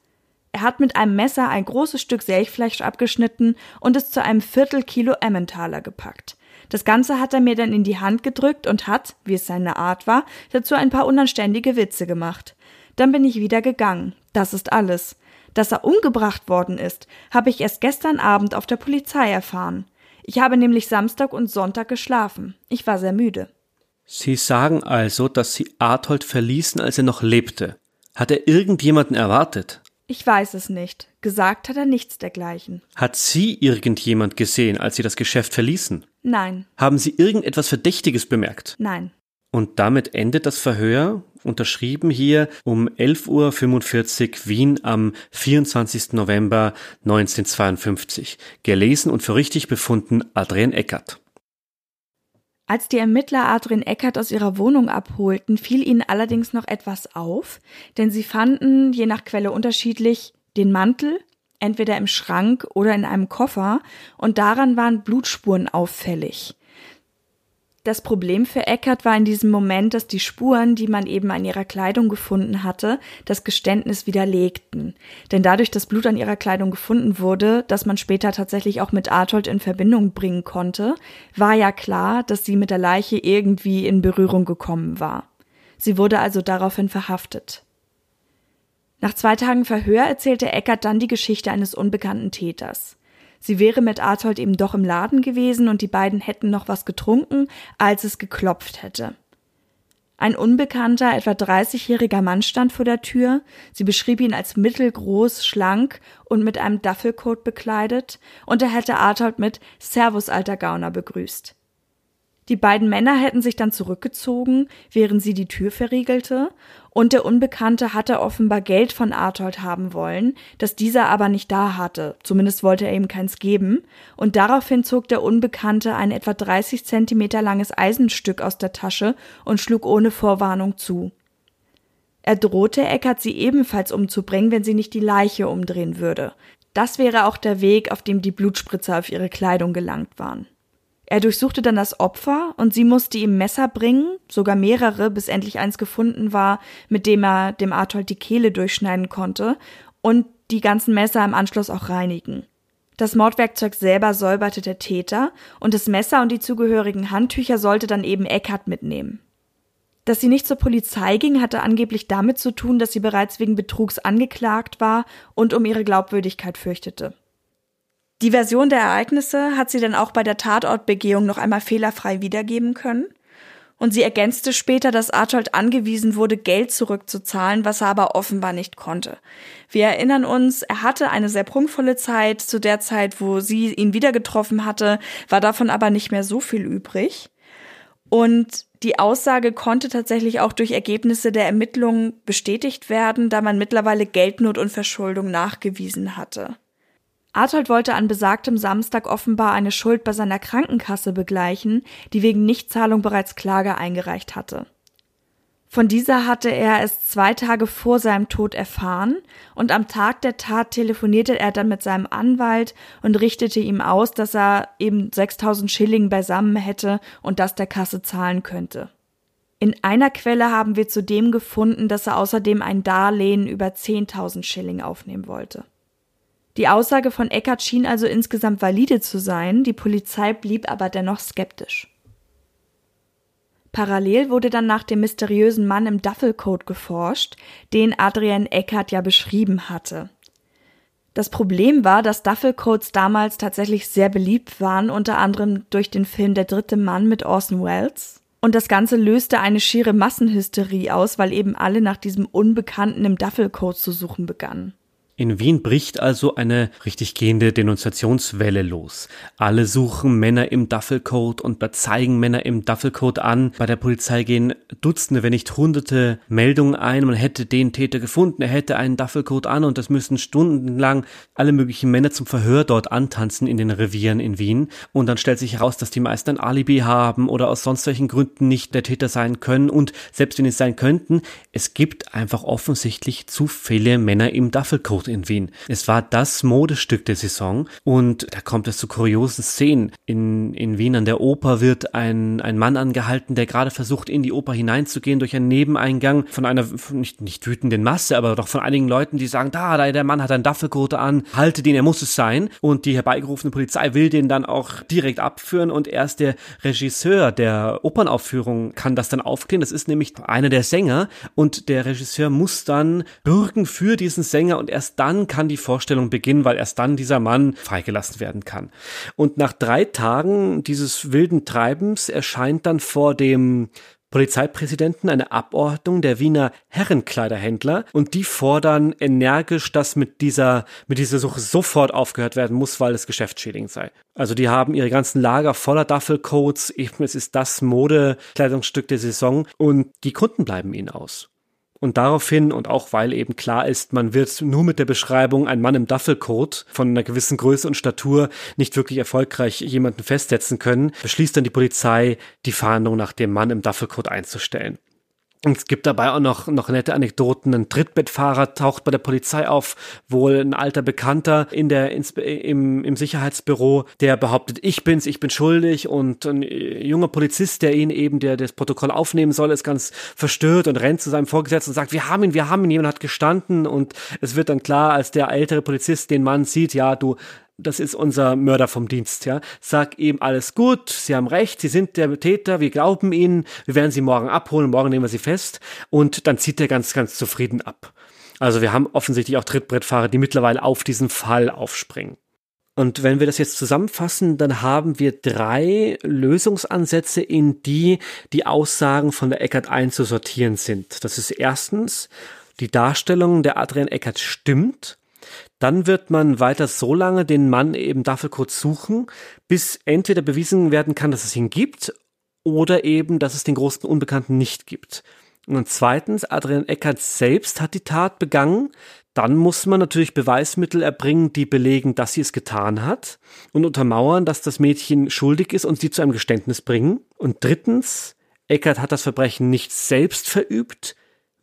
Er hat mit einem Messer ein großes Stück Selchfleisch abgeschnitten und es zu einem Viertelkilo Emmentaler gepackt. Das Ganze hat er mir dann in die Hand gedrückt und hat, wie es seine Art war, dazu ein paar unanständige Witze gemacht. Dann bin ich wieder gegangen. Das ist alles. Dass er umgebracht worden ist, habe ich erst gestern Abend auf der Polizei erfahren. Ich habe nämlich Samstag und Sonntag geschlafen. Ich war sehr müde. Sie sagen also, dass Sie Arthold verließen, als er noch lebte. Hat er irgendjemanden erwartet? Ich weiß es nicht. Gesagt hat er nichts dergleichen. Hat Sie irgendjemand gesehen, als Sie das Geschäft verließen? Nein. Haben Sie irgendetwas Verdächtiges bemerkt? Nein. Und damit endet das Verhör, unterschrieben hier um 11.45 Uhr Wien am 24. November 1952. Gelesen und für richtig befunden Adrian Eckert. Als die Ermittler Adrian Eckert aus ihrer Wohnung abholten, fiel ihnen allerdings noch etwas auf, denn sie fanden, je nach Quelle unterschiedlich, den Mantel, entweder im Schrank oder in einem Koffer, und daran waren Blutspuren auffällig. Das Problem für Eckert war in diesem Moment, dass die Spuren, die man eben an ihrer Kleidung gefunden hatte, das Geständnis widerlegten. Denn dadurch, dass Blut an ihrer Kleidung gefunden wurde, das man später tatsächlich auch mit Artold in Verbindung bringen konnte, war ja klar, dass sie mit der Leiche irgendwie in Berührung gekommen war. Sie wurde also daraufhin verhaftet. Nach zwei Tagen Verhör erzählte Eckert dann die Geschichte eines unbekannten Täters. Sie wäre mit Arthold eben doch im Laden gewesen und die beiden hätten noch was getrunken, als es geklopft hätte. Ein unbekannter, etwa 30-jähriger Mann stand vor der Tür. Sie beschrieb ihn als mittelgroß, schlank und mit einem Duffelcoat bekleidet, und er hätte Arthold mit Servus, alter Gauner begrüßt. Die beiden Männer hätten sich dann zurückgezogen, während sie die Tür verriegelte, und der Unbekannte hatte offenbar Geld von Arthold haben wollen, das dieser aber nicht da hatte, zumindest wollte er ihm keins geben, und daraufhin zog der Unbekannte ein etwa 30 Zentimeter langes Eisenstück aus der Tasche und schlug ohne Vorwarnung zu. Er drohte Eckert, sie ebenfalls umzubringen, wenn sie nicht die Leiche umdrehen würde. Das wäre auch der Weg, auf dem die Blutspritzer auf ihre Kleidung gelangt waren. Er durchsuchte dann das Opfer und sie musste ihm Messer bringen, sogar mehrere, bis endlich eins gefunden war, mit dem er dem Arthold die Kehle durchschneiden konnte und die ganzen Messer im Anschluss auch reinigen. Das Mordwerkzeug selber säuberte der Täter und das Messer und die zugehörigen Handtücher sollte dann eben Eckhart mitnehmen. Dass sie nicht zur Polizei ging, hatte angeblich damit zu tun, dass sie bereits wegen Betrugs angeklagt war und um ihre Glaubwürdigkeit fürchtete. Die Version der Ereignisse hat sie dann auch bei der Tatortbegehung noch einmal fehlerfrei wiedergeben können. Und sie ergänzte später, dass Artold angewiesen wurde, Geld zurückzuzahlen, was er aber offenbar nicht konnte. Wir erinnern uns, er hatte eine sehr prunkvolle Zeit. Zu der Zeit, wo sie ihn wieder getroffen hatte, war davon aber nicht mehr so viel übrig. Und die Aussage konnte tatsächlich auch durch Ergebnisse der Ermittlungen bestätigt werden, da man mittlerweile Geldnot und Verschuldung nachgewiesen hatte. Artold wollte an besagtem Samstag offenbar eine Schuld bei seiner Krankenkasse begleichen, die wegen Nichtzahlung bereits Klage eingereicht hatte. Von dieser hatte er es zwei Tage vor seinem Tod erfahren und am Tag der Tat telefonierte er dann mit seinem Anwalt und richtete ihm aus, dass er eben 6000 Schilling beisammen hätte und das der Kasse zahlen könnte. In einer Quelle haben wir zudem gefunden, dass er außerdem ein Darlehen über 10.000 Schilling aufnehmen wollte. Die Aussage von Eckert schien also insgesamt valide zu sein, die Polizei blieb aber dennoch skeptisch. Parallel wurde dann nach dem mysteriösen Mann im Duffelcoat geforscht, den Adrian Eckert ja beschrieben hatte. Das Problem war, dass Duffelcoats damals tatsächlich sehr beliebt waren, unter anderem durch den Film Der dritte Mann mit Orson Welles. Und das Ganze löste eine schiere Massenhysterie aus, weil eben alle nach diesem Unbekannten im Duffelcoat zu suchen begannen. In Wien bricht also eine richtig gehende Denunziationswelle los. Alle suchen Männer im Duffelcoat und zeigen Männer im Duffelcoat an. Bei der Polizei gehen Dutzende, wenn nicht Hunderte Meldungen ein. Man hätte den Täter gefunden, er hätte einen Duffelcoat an und das müssen stundenlang alle möglichen Männer zum Verhör dort antanzen in den Revieren in Wien. Und dann stellt sich heraus, dass die meisten ein Alibi haben oder aus sonst welchen Gründen nicht der Täter sein können. Und selbst wenn es sein könnten, es gibt einfach offensichtlich zu viele Männer im Duffelcoat Eifersucht in Wien. Es war das Modestück der Saison und da kommt es zu kuriosen Szenen. In, in Wien an der Oper wird ein, ein Mann angehalten, der gerade versucht, in die Oper hineinzugehen durch einen Nebeneingang von einer, nicht, nicht wütenden Masse, aber doch von einigen Leuten, die sagen, da, da, der Mann hat einen Daffelgurte an, halte den, er muss es sein. Und die herbeigerufene Polizei will den dann auch direkt abführen und erst der Regisseur der Opernaufführung kann das dann aufklären. Das ist nämlich einer der Sänger und der Regisseur muss dann bürgen für diesen Sänger und erst dann kann die Vorstellung beginnen, weil erst dann dieser Mann freigelassen werden kann. Und nach drei Tagen dieses wilden Treibens erscheint dann vor dem Polizeipräsidenten eine Abordnung der Wiener Herrenkleiderhändler und die fordern energisch, dass mit dieser, mit dieser Suche sofort aufgehört werden muss, weil es geschäftsschädigend sei. Also die haben ihre ganzen Lager voller Duffelcoats, eben es ist das Modekleidungsstück der Saison und die Kunden bleiben ihnen aus. Und daraufhin, und auch weil eben klar ist, man wird nur mit der Beschreibung ein Mann im Duffelcoat von einer gewissen Größe und Statur nicht wirklich erfolgreich jemanden festsetzen können, beschließt dann die Polizei, die Fahndung nach dem Mann im Duffelcoat einzustellen. Und es gibt dabei auch noch, noch nette Anekdoten. Ein Trittbettfahrer taucht bei der Polizei auf, wohl ein alter Bekannter in der, im, im Sicherheitsbüro, der behauptet, ich bin's, ich bin schuldig. Und ein junger Polizist, der ihn eben, der das Protokoll aufnehmen soll, ist ganz verstört und rennt zu seinem Vorgesetzten und sagt, wir haben ihn, wir haben ihn, jemand hat gestanden. Und es wird dann klar, als der ältere Polizist den Mann sieht, ja, du, das ist unser Mörder vom Dienst, ja. Sag ihm alles gut, Sie haben recht, Sie sind der Täter, wir glauben Ihnen, wir werden Sie morgen abholen, morgen nehmen wir Sie fest und dann zieht er ganz, ganz zufrieden ab. Also wir haben offensichtlich auch Trittbrettfahrer, die mittlerweile auf diesen Fall aufspringen. Und wenn wir das jetzt zusammenfassen, dann haben wir drei Lösungsansätze, in die die Aussagen von der Eckert einzusortieren sind. Das ist erstens, die Darstellung der Adrian Eckert stimmt dann wird man weiter so lange den Mann eben dafür kurz suchen, bis entweder bewiesen werden kann, dass es ihn gibt oder eben, dass es den großen Unbekannten nicht gibt. Und zweitens, Adrian Eckert selbst hat die Tat begangen. Dann muss man natürlich Beweismittel erbringen, die belegen, dass sie es getan hat und untermauern, dass das Mädchen schuldig ist und sie zu einem Geständnis bringen. Und drittens, Eckert hat das Verbrechen nicht selbst verübt,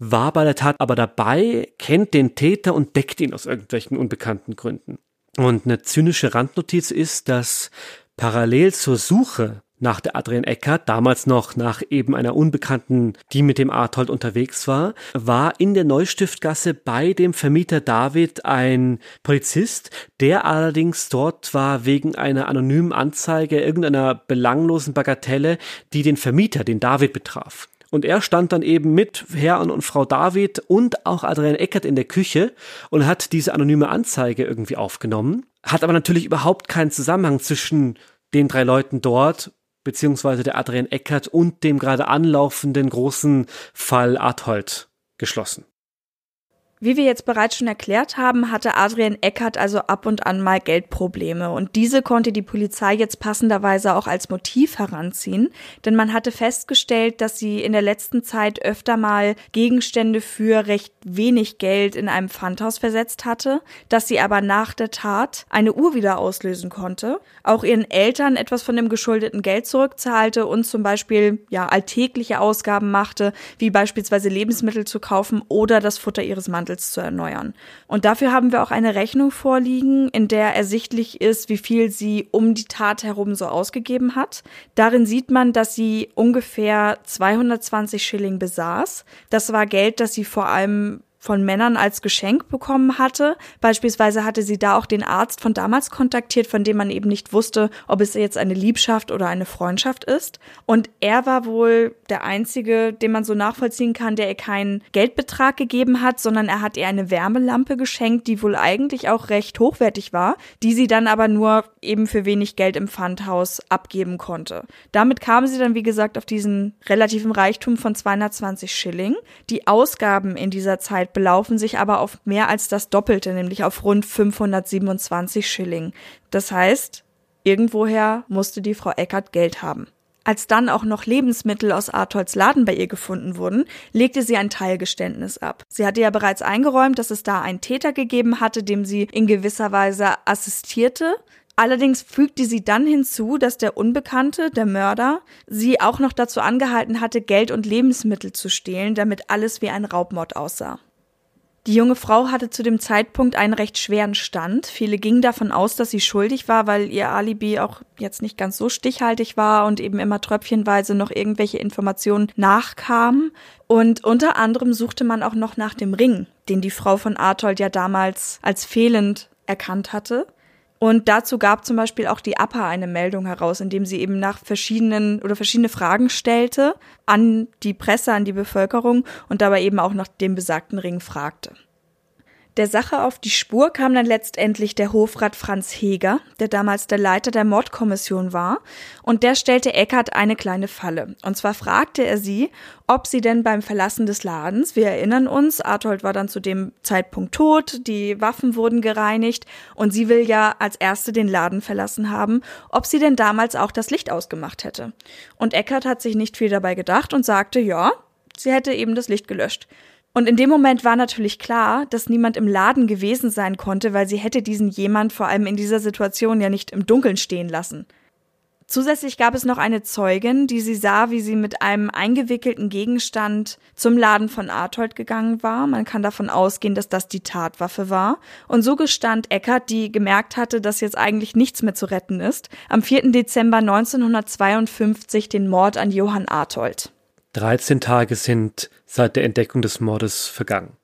war bei der Tat aber dabei, kennt den Täter und deckt ihn aus irgendwelchen unbekannten Gründen. Und eine zynische Randnotiz ist, dass parallel zur Suche nach der Adrian Eckert, damals noch nach eben einer Unbekannten, die mit dem Arthold unterwegs war, war in der Neustiftgasse bei dem Vermieter David ein Polizist, der allerdings dort war wegen einer anonymen Anzeige irgendeiner belanglosen Bagatelle, die den Vermieter, den David betraf. Und er stand dann eben mit Herrn und Frau David und auch Adrian Eckert in der Küche und hat diese anonyme Anzeige irgendwie aufgenommen. Hat aber natürlich überhaupt keinen Zusammenhang zwischen den drei Leuten dort, beziehungsweise der Adrian Eckert und dem gerade anlaufenden großen Fall Adhold geschlossen. Wie wir jetzt bereits schon erklärt haben, hatte Adrian Eckert also ab und an mal Geldprobleme. Und diese konnte die Polizei jetzt passenderweise auch als Motiv heranziehen, denn man hatte festgestellt, dass sie in der letzten Zeit öfter mal Gegenstände für recht wenig Geld in einem Pfandhaus versetzt hatte, dass sie aber nach der Tat eine Uhr wieder auslösen konnte, auch ihren Eltern etwas von dem geschuldeten Geld zurückzahlte und zum Beispiel ja alltägliche Ausgaben machte, wie beispielsweise Lebensmittel zu kaufen oder das Futter ihres Mantels Handels zu erneuern. Und dafür haben wir auch eine Rechnung vorliegen, in der ersichtlich ist, wie viel sie um die Tat herum so ausgegeben hat. Darin sieht man, dass sie ungefähr 220 Schilling besaß. Das war Geld, das sie vor allem von Männern als Geschenk bekommen hatte. Beispielsweise hatte sie da auch den Arzt von damals kontaktiert, von dem man eben nicht wusste, ob es jetzt eine Liebschaft oder eine Freundschaft ist. Und er war wohl der einzige, den man so nachvollziehen kann, der ihr keinen Geldbetrag gegeben hat, sondern er hat ihr eine Wärmelampe geschenkt, die wohl eigentlich auch recht hochwertig war, die sie dann aber nur eben für wenig Geld im Pfandhaus abgeben konnte. Damit kam sie dann, wie gesagt, auf diesen relativen Reichtum von 220 Schilling. Die Ausgaben in dieser Zeit belaufen sich aber auf mehr als das Doppelte, nämlich auf rund 527 Schilling. Das heißt, irgendwoher musste die Frau Eckert Geld haben. Als dann auch noch Lebensmittel aus Artolds Laden bei ihr gefunden wurden, legte sie ein Teilgeständnis ab. Sie hatte ja bereits eingeräumt, dass es da einen Täter gegeben hatte, dem sie in gewisser Weise assistierte. Allerdings fügte sie dann hinzu, dass der Unbekannte, der Mörder, sie auch noch dazu angehalten hatte, Geld und Lebensmittel zu stehlen, damit alles wie ein Raubmord aussah. Die junge Frau hatte zu dem Zeitpunkt einen recht schweren Stand. Viele gingen davon aus, dass sie schuldig war, weil ihr Alibi auch jetzt nicht ganz so stichhaltig war und eben immer tröpfchenweise noch irgendwelche Informationen nachkamen. Und unter anderem suchte man auch noch nach dem Ring, den die Frau von Artold ja damals als fehlend erkannt hatte. Und dazu gab zum Beispiel auch die APA eine Meldung heraus, indem sie eben nach verschiedenen oder verschiedene Fragen stellte an die Presse, an die Bevölkerung und dabei eben auch nach dem besagten Ring fragte. Der Sache auf die Spur kam dann letztendlich der Hofrat Franz Heger, der damals der Leiter der Mordkommission war, und der stellte Eckert eine kleine Falle. Und zwar fragte er sie, ob sie denn beim Verlassen des Ladens, wir erinnern uns, Arthold war dann zu dem Zeitpunkt tot, die Waffen wurden gereinigt und sie will ja als erste den Laden verlassen haben, ob sie denn damals auch das Licht ausgemacht hätte. Und Eckert hat sich nicht viel dabei gedacht und sagte, ja, sie hätte eben das Licht gelöscht. Und in dem Moment war natürlich klar, dass niemand im Laden gewesen sein konnte, weil sie hätte diesen jemand vor allem in dieser Situation ja nicht im Dunkeln stehen lassen. Zusätzlich gab es noch eine Zeugin, die sie sah, wie sie mit einem eingewickelten Gegenstand zum Laden von Arthold gegangen war. Man kann davon ausgehen, dass das die Tatwaffe war. Und so gestand Eckert, die gemerkt hatte, dass jetzt eigentlich nichts mehr zu retten ist, am 4. Dezember 1952 den Mord an Johann Arthold. 13 Tage sind seit der Entdeckung des Mordes vergangen.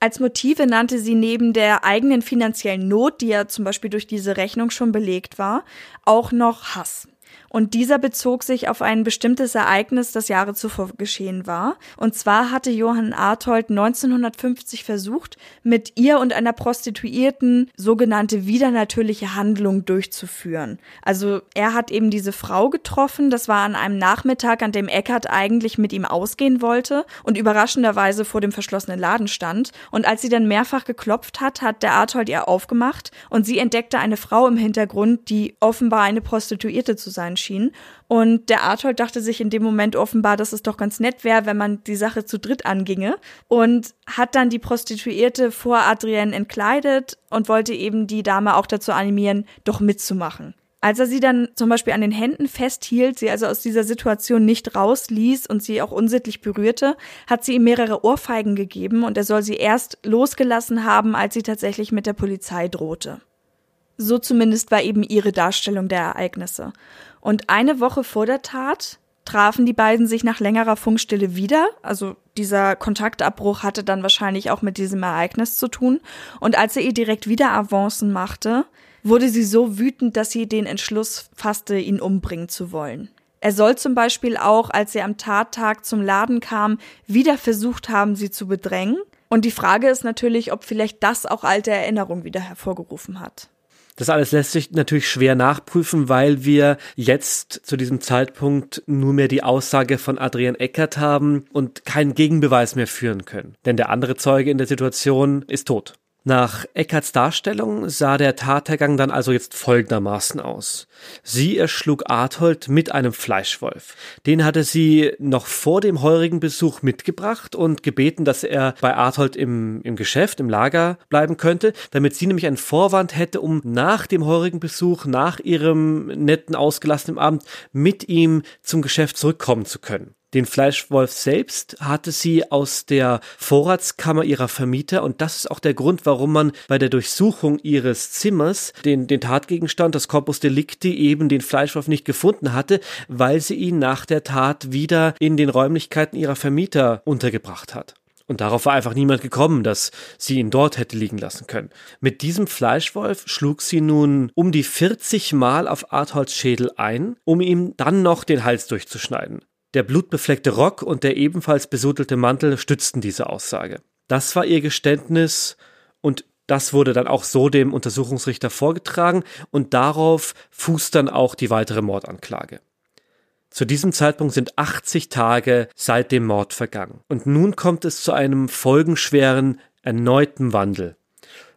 Als Motive nannte sie neben der eigenen finanziellen Not, die ja zum Beispiel durch diese Rechnung schon belegt war, auch noch Hass. Und dieser bezog sich auf ein bestimmtes Ereignis, das Jahre zuvor geschehen war. Und zwar hatte Johann Arthold 1950 versucht, mit ihr und einer Prostituierten sogenannte widernatürliche Handlung durchzuführen. Also er hat eben diese Frau getroffen. Das war an einem Nachmittag, an dem Eckert eigentlich mit ihm ausgehen wollte und überraschenderweise vor dem verschlossenen Laden stand. Und als sie dann mehrfach geklopft hat, hat der Arthold ihr aufgemacht und sie entdeckte eine Frau im Hintergrund, die offenbar eine Prostituierte zu sein schien. Und der Arthur dachte sich in dem Moment offenbar, dass es doch ganz nett wäre, wenn man die Sache zu dritt anginge. Und hat dann die Prostituierte vor Adrienne entkleidet und wollte eben die Dame auch dazu animieren, doch mitzumachen. Als er sie dann zum Beispiel an den Händen festhielt, sie also aus dieser Situation nicht rausließ und sie auch unsittlich berührte, hat sie ihm mehrere Ohrfeigen gegeben und er soll sie erst losgelassen haben, als sie tatsächlich mit der Polizei drohte. So zumindest war eben ihre Darstellung der Ereignisse. Und eine Woche vor der Tat trafen die beiden sich nach längerer Funkstille wieder. Also dieser Kontaktabbruch hatte dann wahrscheinlich auch mit diesem Ereignis zu tun. Und als er ihr direkt wieder Avancen machte, wurde sie so wütend, dass sie den Entschluss fasste, ihn umbringen zu wollen. Er soll zum Beispiel auch, als er am Tattag zum Laden kam, wieder versucht haben, sie zu bedrängen. Und die Frage ist natürlich, ob vielleicht das auch alte Erinnerungen wieder hervorgerufen hat. Das alles lässt sich natürlich schwer nachprüfen, weil wir jetzt zu diesem Zeitpunkt nur mehr die Aussage von Adrian Eckert haben und keinen Gegenbeweis mehr führen können. Denn der andere Zeuge in der Situation ist tot. Nach Eckarts Darstellung sah der Tathergang dann also jetzt folgendermaßen aus. Sie erschlug Arthold mit einem Fleischwolf. Den hatte sie noch vor dem heurigen Besuch mitgebracht und gebeten, dass er bei Arthold im, im Geschäft, im Lager bleiben könnte, damit sie nämlich einen Vorwand hätte, um nach dem heurigen Besuch, nach ihrem netten, ausgelassenen Abend mit ihm zum Geschäft zurückkommen zu können. Den Fleischwolf selbst hatte sie aus der Vorratskammer ihrer Vermieter und das ist auch der Grund, warum man bei der Durchsuchung ihres Zimmers den, den Tatgegenstand, das Corpus Delicti, eben den Fleischwolf nicht gefunden hatte, weil sie ihn nach der Tat wieder in den Räumlichkeiten ihrer Vermieter untergebracht hat. Und darauf war einfach niemand gekommen, dass sie ihn dort hätte liegen lassen können. Mit diesem Fleischwolf schlug sie nun um die 40 Mal auf Artholds Schädel ein, um ihm dann noch den Hals durchzuschneiden. Der blutbefleckte Rock und der ebenfalls besudelte Mantel stützten diese Aussage. Das war ihr Geständnis und das wurde dann auch so dem Untersuchungsrichter vorgetragen und darauf fußt dann auch die weitere Mordanklage. Zu diesem Zeitpunkt sind 80 Tage seit dem Mord vergangen. Und nun kommt es zu einem folgenschweren, erneuten Wandel.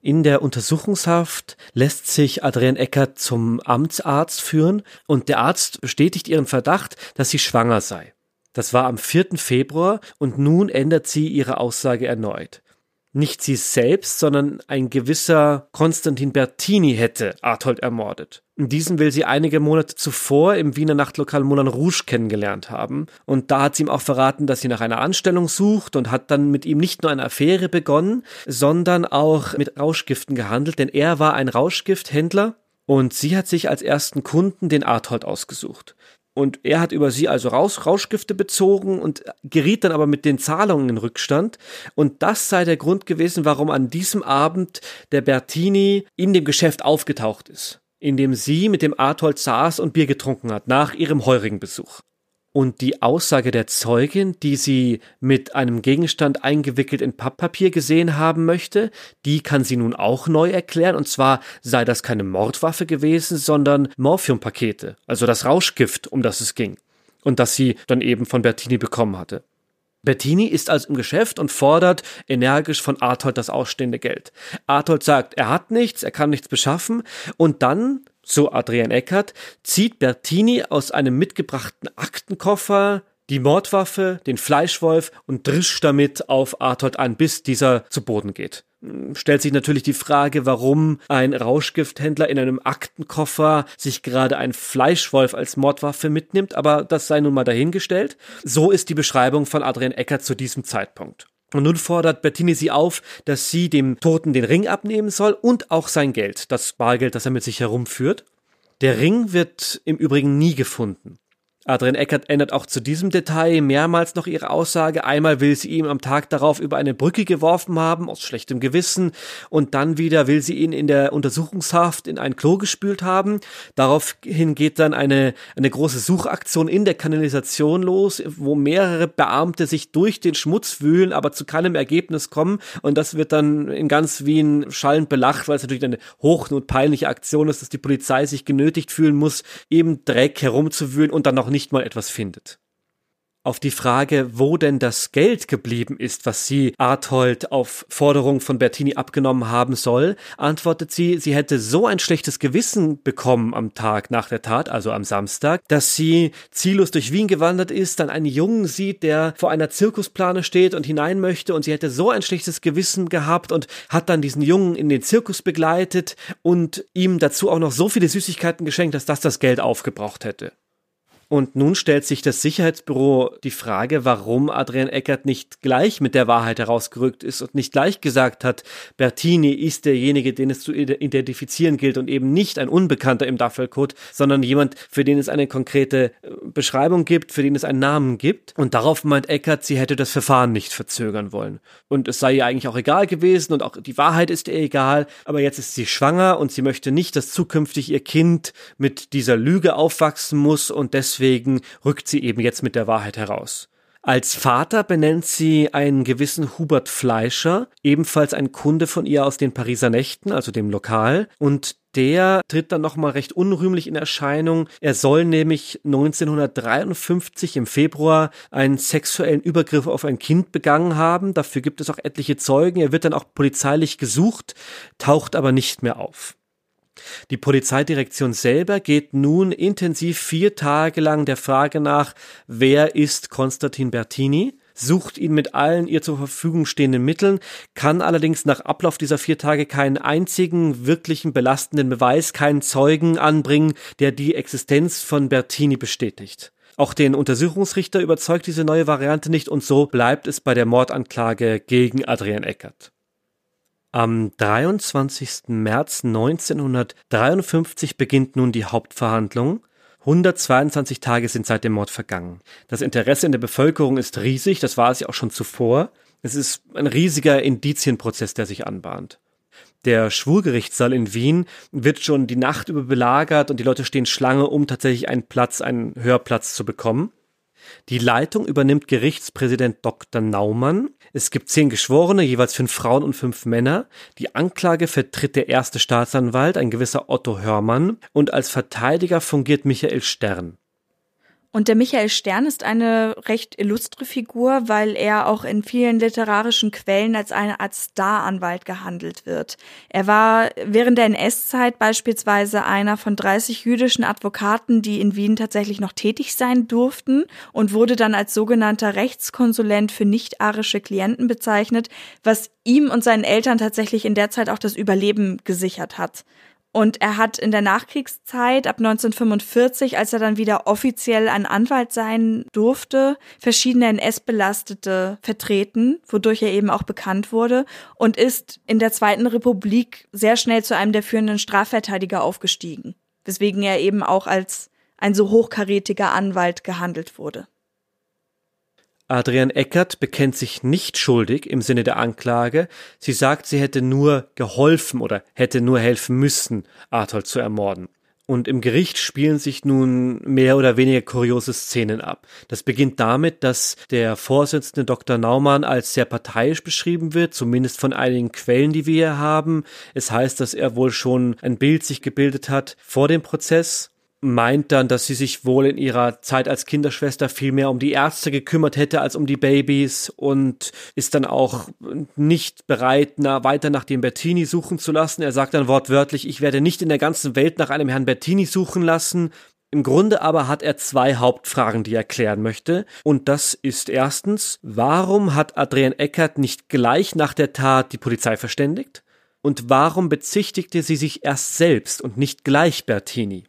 In der Untersuchungshaft lässt sich Adrienne Eckert zum Amtsarzt führen und der Arzt bestätigt ihren Verdacht, dass sie schwanger sei. Das war am 4. Februar und nun ändert sie ihre Aussage erneut. Nicht sie selbst, sondern ein gewisser Konstantin Bertini hätte Arthold ermordet. Diesen will sie einige Monate zuvor im Wiener Nachtlokal Moulin Rouge kennengelernt haben. Und da hat sie ihm auch verraten, dass sie nach einer Anstellung sucht und hat dann mit ihm nicht nur eine Affäre begonnen, sondern auch mit Rauschgiften gehandelt, denn er war ein Rauschgifthändler und sie hat sich als ersten Kunden den Arthold ausgesucht. Und er hat über sie also Raus Rauschgifte bezogen und geriet dann aber mit den Zahlungen in Rückstand. Und das sei der Grund gewesen, warum an diesem Abend der Bertini in dem Geschäft aufgetaucht ist in dem sie mit dem Arthold saß und Bier getrunken hat, nach ihrem heurigen Besuch. Und die Aussage der Zeugin, die sie mit einem Gegenstand eingewickelt in Papppapier gesehen haben möchte, die kann sie nun auch neu erklären. Und zwar sei das keine Mordwaffe gewesen, sondern Morphiumpakete, also das Rauschgift, um das es ging. Und das sie dann eben von Bertini bekommen hatte. Bettini ist also im Geschäft und fordert energisch von Arthold das ausstehende Geld. Arthold sagt, er hat nichts, er kann nichts beschaffen und dann, so Adrian Eckert, zieht Bertini aus einem mitgebrachten Aktenkoffer die Mordwaffe, den Fleischwolf und drischt damit auf Arthold an, bis dieser zu Boden geht stellt sich natürlich die Frage, warum ein Rauschgifthändler in einem Aktenkoffer sich gerade ein Fleischwolf als Mordwaffe mitnimmt, aber das sei nun mal dahingestellt. So ist die Beschreibung von Adrian Eckert zu diesem Zeitpunkt. Und nun fordert Bettini sie auf, dass sie dem Toten den Ring abnehmen soll und auch sein Geld, das Bargeld, das er mit sich herumführt. Der Ring wird im Übrigen nie gefunden. Adrian Eckert ändert auch zu diesem Detail mehrmals noch ihre Aussage. Einmal will sie ihn am Tag darauf über eine Brücke geworfen haben, aus schlechtem Gewissen, und dann wieder will sie ihn in der Untersuchungshaft in ein Klo gespült haben. Daraufhin geht dann eine, eine große Suchaktion in der Kanalisation los, wo mehrere Beamte sich durch den Schmutz wühlen, aber zu keinem Ergebnis kommen. Und das wird dann in ganz Wien schallend belacht, weil es natürlich eine hochnot peinliche Aktion ist, dass die Polizei sich genötigt fühlen muss, eben Dreck herumzuwühlen und dann noch nicht mal etwas findet. Auf die Frage, wo denn das Geld geblieben ist, was sie Arthold auf Forderung von Bertini abgenommen haben soll, antwortet sie, sie hätte so ein schlechtes Gewissen bekommen am Tag nach der Tat, also am Samstag, dass sie ziellos durch Wien gewandert ist, dann einen Jungen sieht, der vor einer Zirkusplane steht und hinein möchte und sie hätte so ein schlechtes Gewissen gehabt und hat dann diesen Jungen in den Zirkus begleitet und ihm dazu auch noch so viele Süßigkeiten geschenkt, dass das das Geld aufgebraucht hätte. Und nun stellt sich das Sicherheitsbüro die Frage, warum Adrian Eckert nicht gleich mit der Wahrheit herausgerückt ist und nicht gleich gesagt hat, Bertini ist derjenige, den es zu identifizieren gilt und eben nicht ein Unbekannter im Duffelcode, sondern jemand, für den es eine konkrete äh, Beschreibung gibt, für den es einen Namen gibt. Und darauf meint Eckert, sie hätte das Verfahren nicht verzögern wollen. Und es sei ihr eigentlich auch egal gewesen und auch die Wahrheit ist ihr egal, aber jetzt ist sie schwanger und sie möchte nicht, dass zukünftig ihr Kind mit dieser Lüge aufwachsen muss und deswegen deswegen rückt sie eben jetzt mit der Wahrheit heraus. Als Vater benennt sie einen gewissen Hubert Fleischer, ebenfalls ein Kunde von ihr aus den Pariser Nächten, also dem Lokal, und der tritt dann nochmal recht unrühmlich in Erscheinung. Er soll nämlich 1953 im Februar einen sexuellen Übergriff auf ein Kind begangen haben. Dafür gibt es auch etliche Zeugen. Er wird dann auch polizeilich gesucht, taucht aber nicht mehr auf. Die Polizeidirektion selber geht nun intensiv vier Tage lang der Frage nach, wer ist Konstantin Bertini? sucht ihn mit allen ihr zur Verfügung stehenden Mitteln, kann allerdings nach Ablauf dieser vier Tage keinen einzigen wirklichen belastenden Beweis, keinen Zeugen anbringen, der die Existenz von Bertini bestätigt. Auch den Untersuchungsrichter überzeugt diese neue Variante nicht und so bleibt es bei der Mordanklage gegen Adrian Eckert. Am 23. März 1953 beginnt nun die Hauptverhandlung. 122 Tage sind seit dem Mord vergangen. Das Interesse in der Bevölkerung ist riesig, das war es ja auch schon zuvor. Es ist ein riesiger Indizienprozess, der sich anbahnt. Der Schwurgerichtssaal in Wien wird schon die Nacht über belagert und die Leute stehen Schlange, um tatsächlich einen Platz, einen Hörplatz zu bekommen. Die Leitung übernimmt Gerichtspräsident Dr. Naumann. Es gibt zehn Geschworene, jeweils fünf Frauen und fünf Männer. Die Anklage vertritt der erste Staatsanwalt, ein gewisser Otto Hörmann, und als Verteidiger fungiert Michael Stern. Und der Michael Stern ist eine recht illustre Figur, weil er auch in vielen literarischen Quellen als eine Art Staranwalt gehandelt wird. Er war während der NS-Zeit beispielsweise einer von 30 jüdischen Advokaten, die in Wien tatsächlich noch tätig sein durften und wurde dann als sogenannter Rechtskonsulent für nicht-arische Klienten bezeichnet, was ihm und seinen Eltern tatsächlich in der Zeit auch das Überleben gesichert hat. Und er hat in der Nachkriegszeit ab 1945, als er dann wieder offiziell ein Anwalt sein durfte, verschiedene NS-Belastete vertreten, wodurch er eben auch bekannt wurde und ist in der Zweiten Republik sehr schnell zu einem der führenden Strafverteidiger aufgestiegen, weswegen er eben auch als ein so hochkarätiger Anwalt gehandelt wurde. Adrian Eckert bekennt sich nicht schuldig im Sinne der Anklage. Sie sagt, sie hätte nur geholfen oder hätte nur helfen müssen, Arthold zu ermorden. Und im Gericht spielen sich nun mehr oder weniger kuriose Szenen ab. Das beginnt damit, dass der Vorsitzende Dr. Naumann als sehr parteiisch beschrieben wird, zumindest von einigen Quellen, die wir hier haben. Es heißt, dass er wohl schon ein Bild sich gebildet hat vor dem Prozess meint dann, dass sie sich wohl in ihrer Zeit als Kinderschwester viel mehr um die Ärzte gekümmert hätte als um die Babys und ist dann auch nicht bereit, na, weiter nach dem Bertini suchen zu lassen. Er sagt dann wortwörtlich, ich werde nicht in der ganzen Welt nach einem Herrn Bertini suchen lassen. Im Grunde aber hat er zwei Hauptfragen, die er klären möchte. Und das ist erstens, warum hat Adrian Eckert nicht gleich nach der Tat die Polizei verständigt? Und warum bezichtigte sie sich erst selbst und nicht gleich Bertini?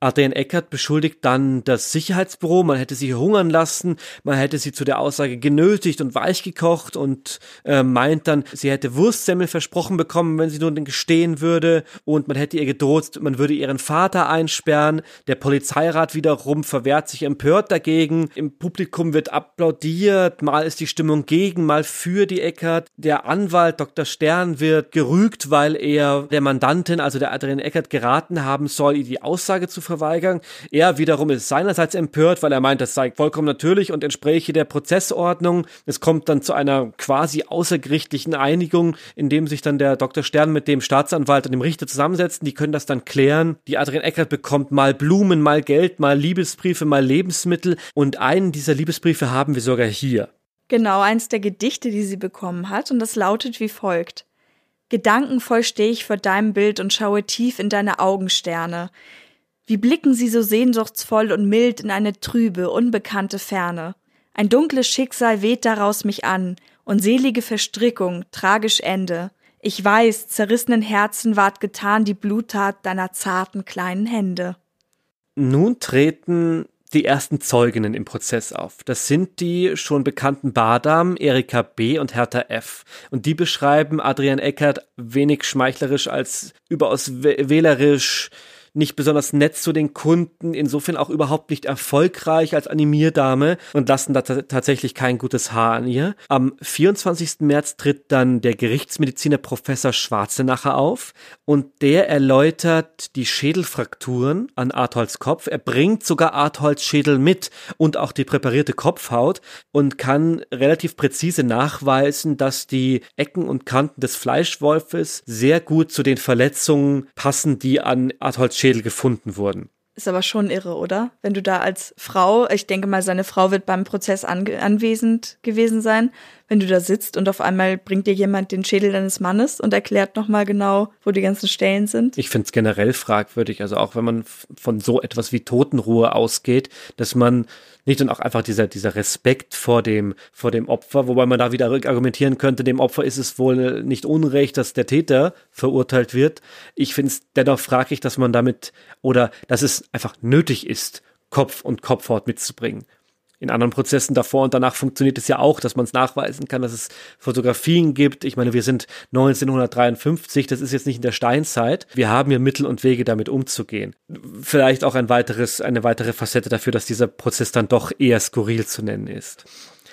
Adrian Eckert beschuldigt dann das Sicherheitsbüro, man hätte sie hungern lassen, man hätte sie zu der Aussage genötigt und weich gekocht und äh, meint dann, sie hätte Wurstsemmel versprochen bekommen, wenn sie nur gestehen würde und man hätte ihr gedroht, man würde ihren Vater einsperren. Der Polizeirat wiederum verwehrt sich empört dagegen. Im Publikum wird applaudiert, mal ist die Stimmung gegen, mal für die Eckert. Der Anwalt Dr. Stern wird gerügt, weil er der Mandantin, also der Adrian Eckert, geraten haben soll, die Aussage zu verweigern. Er wiederum ist seinerseits empört, weil er meint, das sei vollkommen natürlich und entspräche der Prozessordnung. Es kommt dann zu einer quasi außergerichtlichen Einigung, in dem sich dann der Dr. Stern mit dem Staatsanwalt und dem Richter zusammensetzen. Die können das dann klären. Die Adrian Eckert bekommt mal Blumen, mal Geld, mal Liebesbriefe, mal Lebensmittel. Und einen dieser Liebesbriefe haben wir sogar hier. Genau, eins der Gedichte, die sie bekommen hat. Und das lautet wie folgt. Gedankenvoll stehe ich vor deinem Bild und schaue tief in deine Augensterne. Wie blicken sie so sehnsuchtsvoll und mild in eine trübe, unbekannte Ferne. Ein dunkles Schicksal weht daraus mich an, und selige Verstrickung, tragisch Ende. Ich weiß, zerrissenen Herzen ward getan die Bluttat deiner zarten kleinen Hände. Nun treten die ersten Zeuginnen im Prozess auf. Das sind die schon bekannten Badam, Erika B. und Hertha F. Und die beschreiben Adrian Eckert wenig schmeichlerisch als überaus wählerisch, nicht besonders nett zu den Kunden, insofern auch überhaupt nicht erfolgreich als Animierdame und lassen da tatsächlich kein gutes Haar an ihr. Am 24. März tritt dann der Gerichtsmediziner Professor Schwarzenacher auf und der erläutert die Schädelfrakturen an Artholds Kopf. Er bringt sogar Artholds Schädel mit und auch die präparierte Kopfhaut und kann relativ präzise nachweisen, dass die Ecken und Kanten des Fleischwolfes sehr gut zu den Verletzungen passen, die an Artholds Schädel gefunden wurden. Ist aber schon irre, oder? Wenn du da als Frau, ich denke mal, seine Frau wird beim Prozess anwesend gewesen sein, wenn du da sitzt und auf einmal bringt dir jemand den Schädel deines Mannes und erklärt nochmal genau, wo die ganzen Stellen sind. Ich finde es generell fragwürdig, also auch wenn man von so etwas wie Totenruhe ausgeht, dass man nicht und auch einfach dieser, dieser Respekt vor dem, vor dem Opfer, wobei man da wieder argumentieren könnte, dem Opfer ist es wohl nicht unrecht, dass der Täter verurteilt wird. Ich finde es dennoch fraglich, dass man damit oder dass es einfach nötig ist, Kopf und Kopfhaut mitzubringen in anderen Prozessen davor und danach funktioniert es ja auch, dass man es nachweisen kann, dass es Fotografien gibt. Ich meine, wir sind 1953, das ist jetzt nicht in der Steinzeit. Wir haben ja Mittel und Wege, damit umzugehen. Vielleicht auch ein weiteres, eine weitere Facette dafür, dass dieser Prozess dann doch eher skurril zu nennen ist.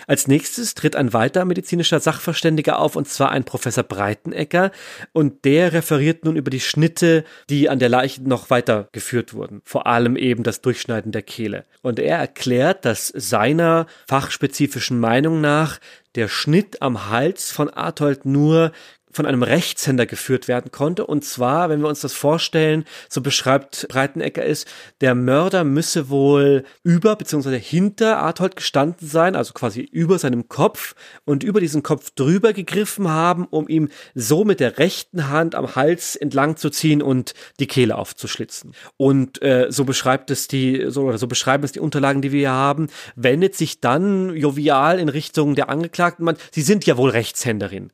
Als nächstes tritt ein weiterer medizinischer Sachverständiger auf, und zwar ein Professor Breitenecker, und der referiert nun über die Schnitte, die an der Leiche noch weitergeführt wurden, vor allem eben das Durchschneiden der Kehle. Und er erklärt, dass seiner fachspezifischen Meinung nach der Schnitt am Hals von Arthold nur von einem Rechtshänder geführt werden konnte. Und zwar, wenn wir uns das vorstellen, so beschreibt Breitenecker es, der Mörder müsse wohl über bzw. hinter Arthold gestanden sein, also quasi über seinem Kopf und über diesen Kopf drüber gegriffen haben, um ihm so mit der rechten Hand am Hals entlang zu ziehen und die Kehle aufzuschlitzen. Und äh, so beschreibt es die, so, oder so beschreiben es die Unterlagen, die wir hier haben, wendet sich dann jovial in Richtung der Angeklagten, man, sie sind ja wohl Rechtshänderin.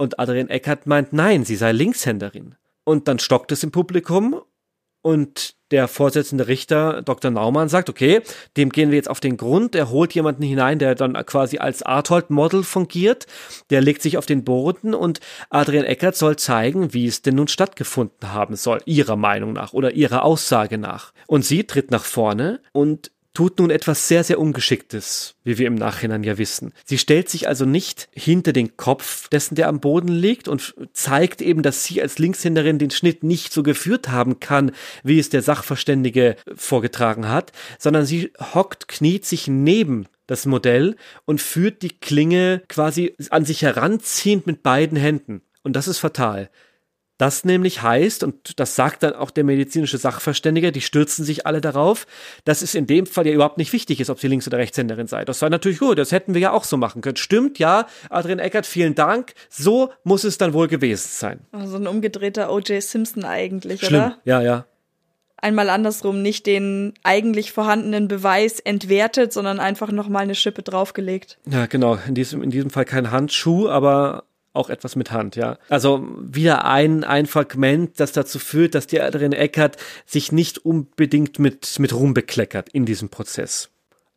Und Adrian Eckert meint, nein, sie sei Linkshänderin. Und dann stockt es im Publikum und der vorsitzende Richter Dr. Naumann sagt, okay, dem gehen wir jetzt auf den Grund. Er holt jemanden hinein, der dann quasi als Arthold-Model fungiert. Der legt sich auf den Boden und Adrian Eckert soll zeigen, wie es denn nun stattgefunden haben soll, ihrer Meinung nach oder ihrer Aussage nach. Und sie tritt nach vorne und tut nun etwas sehr, sehr Ungeschicktes, wie wir im Nachhinein ja wissen. Sie stellt sich also nicht hinter den Kopf dessen, der am Boden liegt und zeigt eben, dass sie als Linkshänderin den Schnitt nicht so geführt haben kann, wie es der Sachverständige vorgetragen hat, sondern sie hockt, kniet sich neben das Modell und führt die Klinge quasi an sich heranziehend mit beiden Händen. Und das ist fatal. Das nämlich heißt, und das sagt dann auch der medizinische Sachverständige, die stürzen sich alle darauf, dass es in dem Fall ja überhaupt nicht wichtig ist, ob sie Links- oder Rechtshänderin sei. Das sei natürlich gut, das hätten wir ja auch so machen können. Stimmt, ja, Adrian Eckert, vielen Dank. So muss es dann wohl gewesen sein. Also ein umgedrehter O.J. Simpson eigentlich, Schlimm. oder? Ja, ja. Einmal andersrum, nicht den eigentlich vorhandenen Beweis entwertet, sondern einfach nochmal eine Schippe draufgelegt. Ja, genau. In diesem, in diesem Fall kein Handschuh, aber auch etwas mit Hand, ja. Also wieder ein, ein Fragment, das dazu führt, dass die Adrienne Eckert sich nicht unbedingt mit, mit Ruhm bekleckert in diesem Prozess.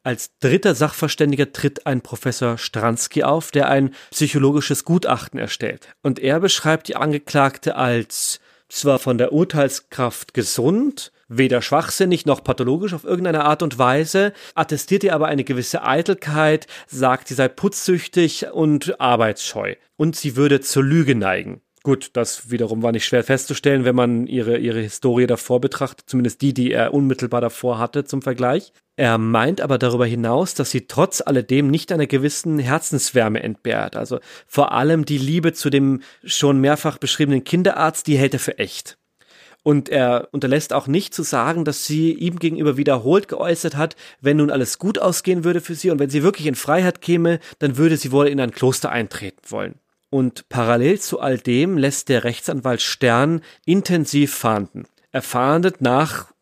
Als dritter Sachverständiger tritt ein Professor Stransky auf, der ein psychologisches Gutachten erstellt. Und er beschreibt die Angeklagte als zwar von der Urteilskraft gesund, weder schwachsinnig noch pathologisch auf irgendeine Art und Weise, attestiert ihr aber eine gewisse Eitelkeit, sagt, sie sei putzsüchtig und arbeitsscheu. Und sie würde zur Lüge neigen. Gut, das wiederum war nicht schwer festzustellen, wenn man ihre, ihre Historie davor betrachtet, zumindest die, die er unmittelbar davor hatte zum Vergleich. Er meint aber darüber hinaus, dass sie trotz alledem nicht einer gewissen Herzenswärme entbehrt. Also vor allem die Liebe zu dem schon mehrfach beschriebenen Kinderarzt, die hält er für echt. Und er unterlässt auch nicht zu sagen, dass sie ihm gegenüber wiederholt geäußert hat, wenn nun alles gut ausgehen würde für sie und wenn sie wirklich in Freiheit käme, dann würde sie wohl in ein Kloster eintreten wollen. Und parallel zu all dem lässt der Rechtsanwalt Stern intensiv fahnden. Er fahndet nach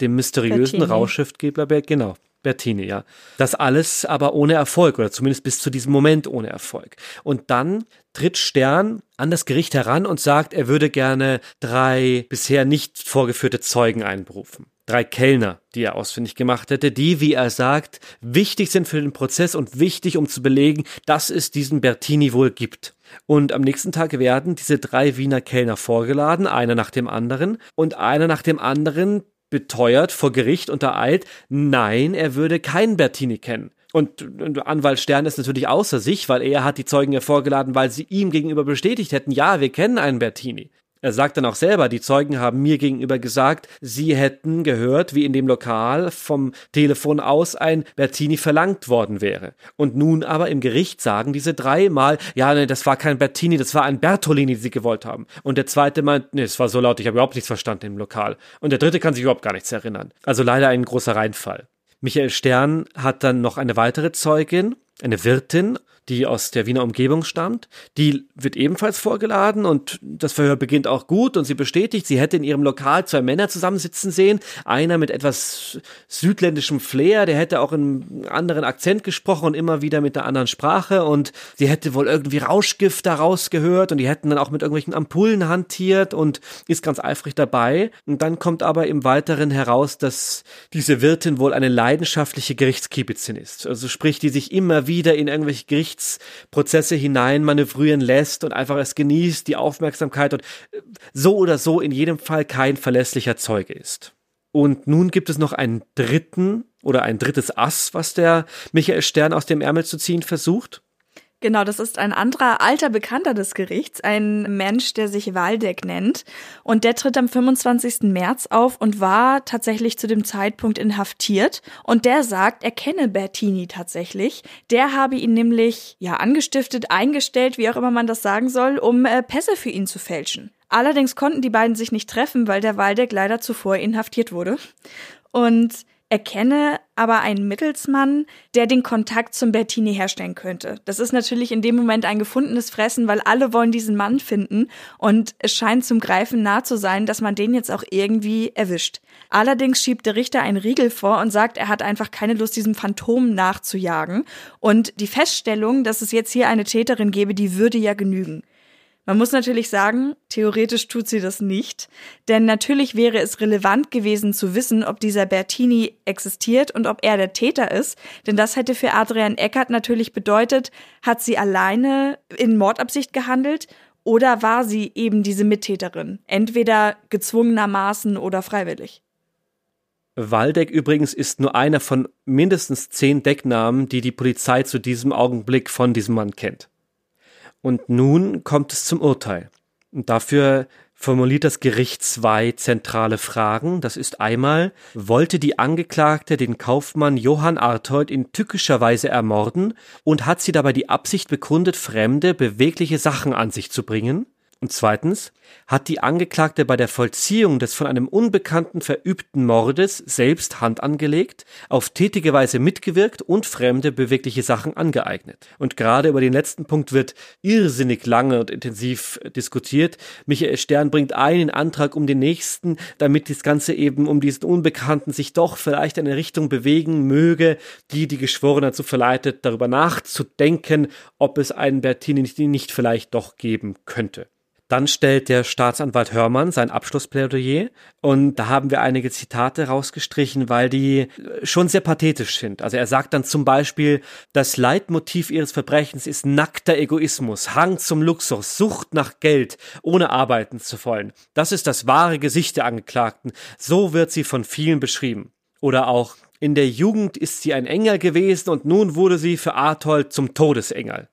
dem mysteriösen Bertini. Rauschschriftgeber, genau, Bertini, ja. Das alles aber ohne Erfolg oder zumindest bis zu diesem Moment ohne Erfolg. Und dann tritt Stern an das Gericht heran und sagt, er würde gerne drei bisher nicht vorgeführte Zeugen einberufen. Drei Kellner, die er ausfindig gemacht hätte, die, wie er sagt, wichtig sind für den Prozess und wichtig, um zu belegen, dass es diesen Bertini wohl gibt. Und am nächsten Tag werden diese drei Wiener Kellner vorgeladen, einer nach dem anderen, und einer nach dem anderen beteuert vor Gericht unter Eid, nein, er würde keinen Bertini kennen. Und, Anwalt Stern ist natürlich außer sich, weil er hat die Zeugen ja vorgeladen, weil sie ihm gegenüber bestätigt hätten, ja, wir kennen einen Bertini. Er sagt dann auch selber, die Zeugen haben mir gegenüber gesagt, sie hätten gehört, wie in dem Lokal vom Telefon aus ein Bertini verlangt worden wäre. Und nun aber im Gericht sagen diese dreimal, ja, nee, das war kein Bertini, das war ein Bertolini, die sie gewollt haben. Und der zweite meint, nee, es war so laut, ich habe überhaupt nichts verstanden im Lokal. Und der dritte kann sich überhaupt gar nichts erinnern. Also leider ein großer Reinfall. Michael Stern hat dann noch eine weitere Zeugin, eine Wirtin, die aus der Wiener Umgebung stammt. Die wird ebenfalls vorgeladen und das Verhör beginnt auch gut und sie bestätigt, sie hätte in ihrem Lokal zwei Männer zusammensitzen sehen. Einer mit etwas südländischem Flair, der hätte auch einen anderen Akzent gesprochen und immer wieder mit einer anderen Sprache und sie hätte wohl irgendwie Rauschgift daraus gehört und die hätten dann auch mit irgendwelchen Ampullen hantiert und ist ganz eifrig dabei. Und dann kommt aber im Weiteren heraus, dass diese Wirtin wohl eine leidenschaftliche Gerichtskiebizin ist. Also sprich, die sich immer wieder in irgendwelche Gerichtsprozesse hinein manövrieren lässt und einfach es genießt, die Aufmerksamkeit und so oder so in jedem Fall kein verlässlicher Zeuge ist. Und nun gibt es noch einen dritten oder ein drittes Ass, was der Michael Stern aus dem Ärmel zu ziehen versucht. Genau, das ist ein anderer alter Bekannter des Gerichts, ein Mensch, der sich Waldeck nennt. Und der tritt am 25. März auf und war tatsächlich zu dem Zeitpunkt inhaftiert. Und der sagt, er kenne Bertini tatsächlich. Der habe ihn nämlich, ja, angestiftet, eingestellt, wie auch immer man das sagen soll, um äh, Pässe für ihn zu fälschen. Allerdings konnten die beiden sich nicht treffen, weil der Waldeck leider zuvor inhaftiert wurde. Und erkenne aber einen Mittelsmann, der den Kontakt zum Bertini herstellen könnte. Das ist natürlich in dem Moment ein gefundenes Fressen, weil alle wollen diesen Mann finden und es scheint zum Greifen nah zu sein, dass man den jetzt auch irgendwie erwischt. Allerdings schiebt der Richter einen Riegel vor und sagt, er hat einfach keine Lust, diesem Phantom nachzujagen. Und die Feststellung, dass es jetzt hier eine Täterin gäbe, die würde ja genügen. Man muss natürlich sagen, theoretisch tut sie das nicht, denn natürlich wäre es relevant gewesen zu wissen, ob dieser Bertini existiert und ob er der Täter ist, denn das hätte für Adrian Eckert natürlich bedeutet, hat sie alleine in Mordabsicht gehandelt oder war sie eben diese Mittäterin, entweder gezwungenermaßen oder freiwillig. Waldeck übrigens ist nur einer von mindestens zehn Decknamen, die die Polizei zu diesem Augenblick von diesem Mann kennt. Und nun kommt es zum Urteil. Und dafür formuliert das Gericht zwei zentrale Fragen. Das ist einmal, wollte die Angeklagte den Kaufmann Johann Arthold in tückischer Weise ermorden und hat sie dabei die Absicht begründet, fremde, bewegliche Sachen an sich zu bringen? Und zweitens, hat die Angeklagte bei der Vollziehung des von einem Unbekannten verübten Mordes selbst Hand angelegt, auf tätige Weise mitgewirkt und fremde bewegliche Sachen angeeignet. Und gerade über den letzten Punkt wird irrsinnig lange und intensiv diskutiert. Michael Stern bringt einen Antrag um den nächsten, damit das Ganze eben um diesen Unbekannten sich doch vielleicht in eine Richtung bewegen möge, die die Geschworenen dazu verleitet, darüber nachzudenken, ob es einen Bertini nicht vielleicht doch geben könnte. Dann stellt der Staatsanwalt Hörmann sein Abschlussplädoyer und da haben wir einige Zitate rausgestrichen, weil die äh, schon sehr pathetisch sind. Also er sagt dann zum Beispiel, das Leitmotiv ihres Verbrechens ist nackter Egoismus, Hang zum Luxus, Sucht nach Geld, ohne arbeiten zu wollen. Das ist das wahre Gesicht der Angeklagten. So wird sie von vielen beschrieben. Oder auch, in der Jugend ist sie ein Engel gewesen und nun wurde sie für Arthold zum Todesengel.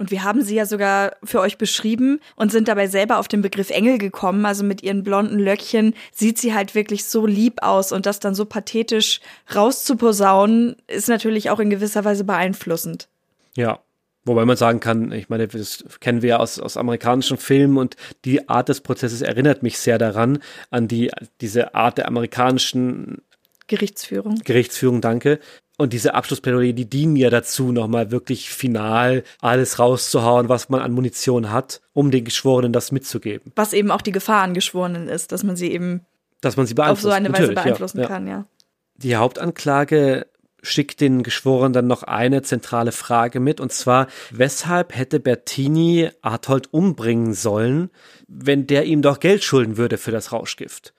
Und wir haben sie ja sogar für euch beschrieben und sind dabei selber auf den Begriff Engel gekommen. Also mit ihren blonden Löckchen sieht sie halt wirklich so lieb aus und das dann so pathetisch rauszuposaunen, ist natürlich auch in gewisser Weise beeinflussend. Ja, Wobei man sagen kann, ich meine, das kennen wir ja aus, aus amerikanischen Filmen und die Art des Prozesses erinnert mich sehr daran, an die, diese Art der amerikanischen Gerichtsführung. Gerichtsführung, danke. Und diese Abschlussplädoyer, die dienen ja dazu, nochmal wirklich final alles rauszuhauen, was man an Munition hat, um den Geschworenen das mitzugeben. Was eben auch die Gefahr an Geschworenen ist, dass man sie eben dass man sie auf so eine Weise beeinflussen ja, kann, ja. Die Hauptanklage schickt den Geschworenen dann noch eine zentrale Frage mit, und zwar, weshalb hätte Bertini Arthold umbringen sollen, wenn der ihm doch Geld schulden würde für das Rauschgift?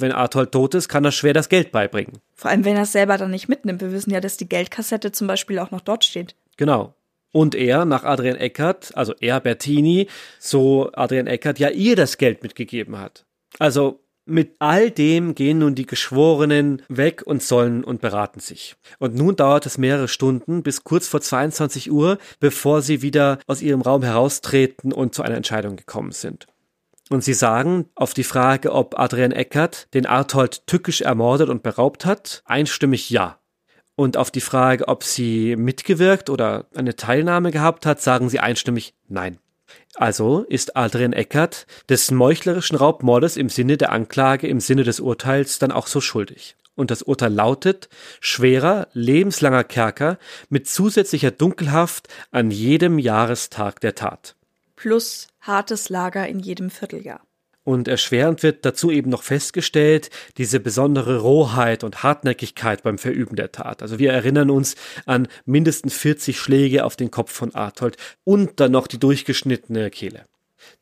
Wenn Arthold tot ist, kann er schwer das Geld beibringen. Vor allem, wenn er es selber dann nicht mitnimmt. Wir wissen ja, dass die Geldkassette zum Beispiel auch noch dort steht. Genau. Und er, nach Adrian Eckert, also er, Bertini, so Adrian Eckert, ja ihr das Geld mitgegeben hat. Also mit all dem gehen nun die Geschworenen weg und sollen und beraten sich. Und nun dauert es mehrere Stunden bis kurz vor 22 Uhr, bevor sie wieder aus ihrem Raum heraustreten und zu einer Entscheidung gekommen sind. Und sie sagen auf die Frage, ob Adrian Eckert den Arthold tückisch ermordet und beraubt hat, einstimmig ja. Und auf die Frage, ob sie mitgewirkt oder eine Teilnahme gehabt hat, sagen sie einstimmig nein. Also ist Adrian Eckert des meuchlerischen Raubmordes im Sinne der Anklage, im Sinne des Urteils dann auch so schuldig. Und das Urteil lautet schwerer, lebenslanger Kerker mit zusätzlicher Dunkelhaft an jedem Jahrestag der Tat plus hartes Lager in jedem Vierteljahr. Und erschwerend wird dazu eben noch festgestellt, diese besondere Rohheit und Hartnäckigkeit beim Verüben der Tat. Also wir erinnern uns an mindestens 40 Schläge auf den Kopf von Arthold und dann noch die durchgeschnittene Kehle.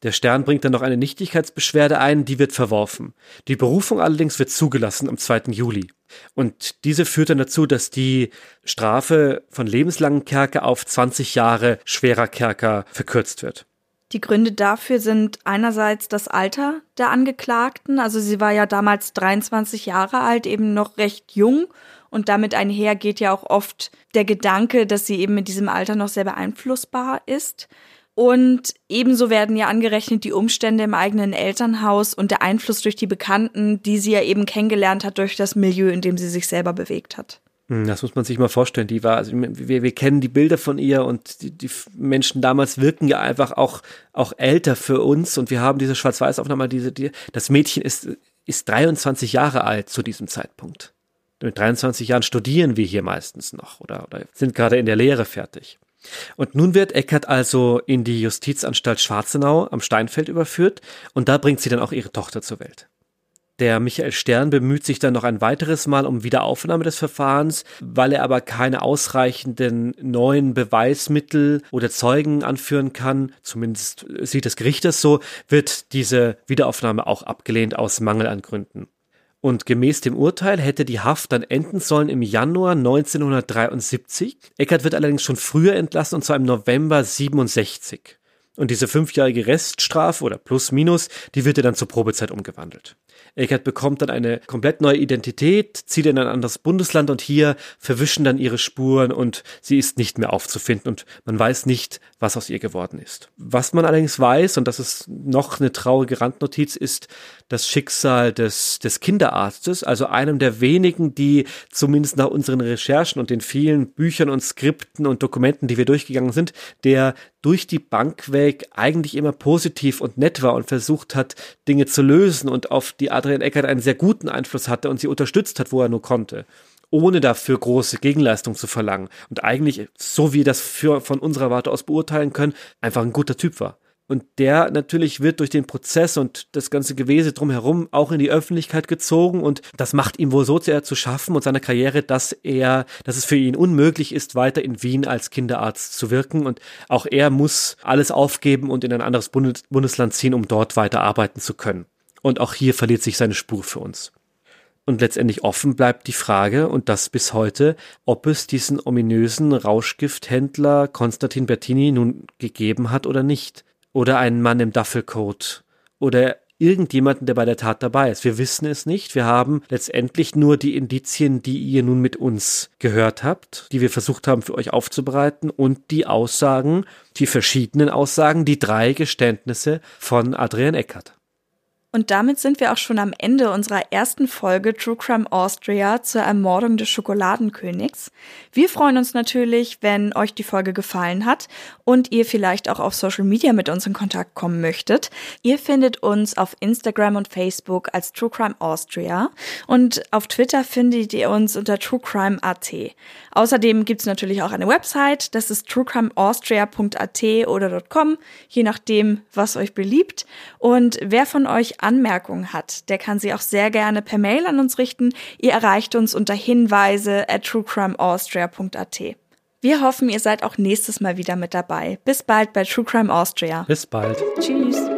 Der Stern bringt dann noch eine Nichtigkeitsbeschwerde ein, die wird verworfen. Die Berufung allerdings wird zugelassen am 2. Juli. Und diese führt dann dazu, dass die Strafe von lebenslangen Kerker auf 20 Jahre schwerer Kerker verkürzt wird. Die Gründe dafür sind einerseits das Alter der Angeklagten. Also sie war ja damals 23 Jahre alt, eben noch recht jung Und damit einher geht ja auch oft der Gedanke, dass sie eben in diesem Alter noch sehr beeinflussbar ist. Und ebenso werden ja angerechnet die Umstände im eigenen Elternhaus und der Einfluss durch die Bekannten, die sie ja eben kennengelernt hat durch das Milieu, in dem sie sich selber bewegt hat. Hm, das muss man sich mal vorstellen. Die war, also wir, wir kennen die Bilder von ihr und die, die Menschen damals wirken ja einfach auch, auch älter für uns und wir haben diese Schwarz-Weiß-Aufnahme, diese, die, das Mädchen ist, ist 23 Jahre alt zu diesem Zeitpunkt. Mit 23 Jahren studieren wir hier meistens noch oder, oder sind gerade in der Lehre fertig. Und nun wird Eckert also in die Justizanstalt Schwarzenau am Steinfeld überführt und da bringt sie dann auch ihre Tochter zur Welt. Der Michael Stern bemüht sich dann noch ein weiteres Mal um Wiederaufnahme des Verfahrens, weil er aber keine ausreichenden neuen Beweismittel oder Zeugen anführen kann, zumindest sieht das Gericht das so, wird diese Wiederaufnahme auch abgelehnt aus Mangel an Gründen. Und gemäß dem Urteil hätte die Haft dann enden sollen im Januar 1973. Eckert wird allerdings schon früher entlassen, und zwar im November 67. Und diese fünfjährige Reststrafe oder plus minus, die wird dann zur Probezeit umgewandelt. Eckert bekommt dann eine komplett neue Identität, zieht in ein anderes Bundesland und hier verwischen dann ihre Spuren und sie ist nicht mehr aufzufinden und man weiß nicht, was aus ihr geworden ist. Was man allerdings weiß, und das ist noch eine traurige Randnotiz, ist das Schicksal des, des Kinderarztes, also einem der wenigen, die zumindest nach unseren Recherchen und den vielen Büchern und Skripten und Dokumenten, die wir durchgegangen sind, der durch die Bank weg eigentlich immer positiv und nett war und versucht hat, Dinge zu lösen und auf die Adrian Eckert einen sehr guten Einfluss hatte und sie unterstützt hat, wo er nur konnte ohne dafür große Gegenleistung zu verlangen und eigentlich, so wie wir das für, von unserer Warte aus beurteilen können, einfach ein guter Typ war. Und der natürlich wird durch den Prozess und das ganze Gewese drumherum auch in die Öffentlichkeit gezogen und das macht ihm wohl so sehr zu schaffen und seiner Karriere, dass er, dass es für ihn unmöglich ist, weiter in Wien als Kinderarzt zu wirken und auch er muss alles aufgeben und in ein anderes Bundesland ziehen, um dort weiter arbeiten zu können. Und auch hier verliert sich seine Spur für uns. Und letztendlich offen bleibt die Frage, und das bis heute, ob es diesen ominösen Rauschgifthändler Konstantin Bertini nun gegeben hat oder nicht oder einen Mann im Duffelcoat oder irgendjemanden, der bei der Tat dabei ist. Wir wissen es nicht. Wir haben letztendlich nur die Indizien, die ihr nun mit uns gehört habt, die wir versucht haben für euch aufzubereiten und die Aussagen, die verschiedenen Aussagen, die drei Geständnisse von Adrian Eckert. Und damit sind wir auch schon am Ende unserer ersten Folge True Crime Austria zur Ermordung des Schokoladenkönigs. Wir freuen uns natürlich, wenn euch die Folge gefallen hat und ihr vielleicht auch auf Social Media mit uns in Kontakt kommen möchtet. Ihr findet uns auf Instagram und Facebook als True Crime Austria und auf Twitter findet ihr uns unter truecrime.at. Außerdem gibt's natürlich auch eine Website, das ist truecrimeaustria.at oder .com, je nachdem, was euch beliebt. Und wer von euch Anmerkungen hat, der kann sie auch sehr gerne per Mail an uns richten. Ihr erreicht uns unter Hinweise at truecrimeaustria.at. Wir hoffen, ihr seid auch nächstes Mal wieder mit dabei. Bis bald bei True Crime Austria. Bis bald. Tschüss.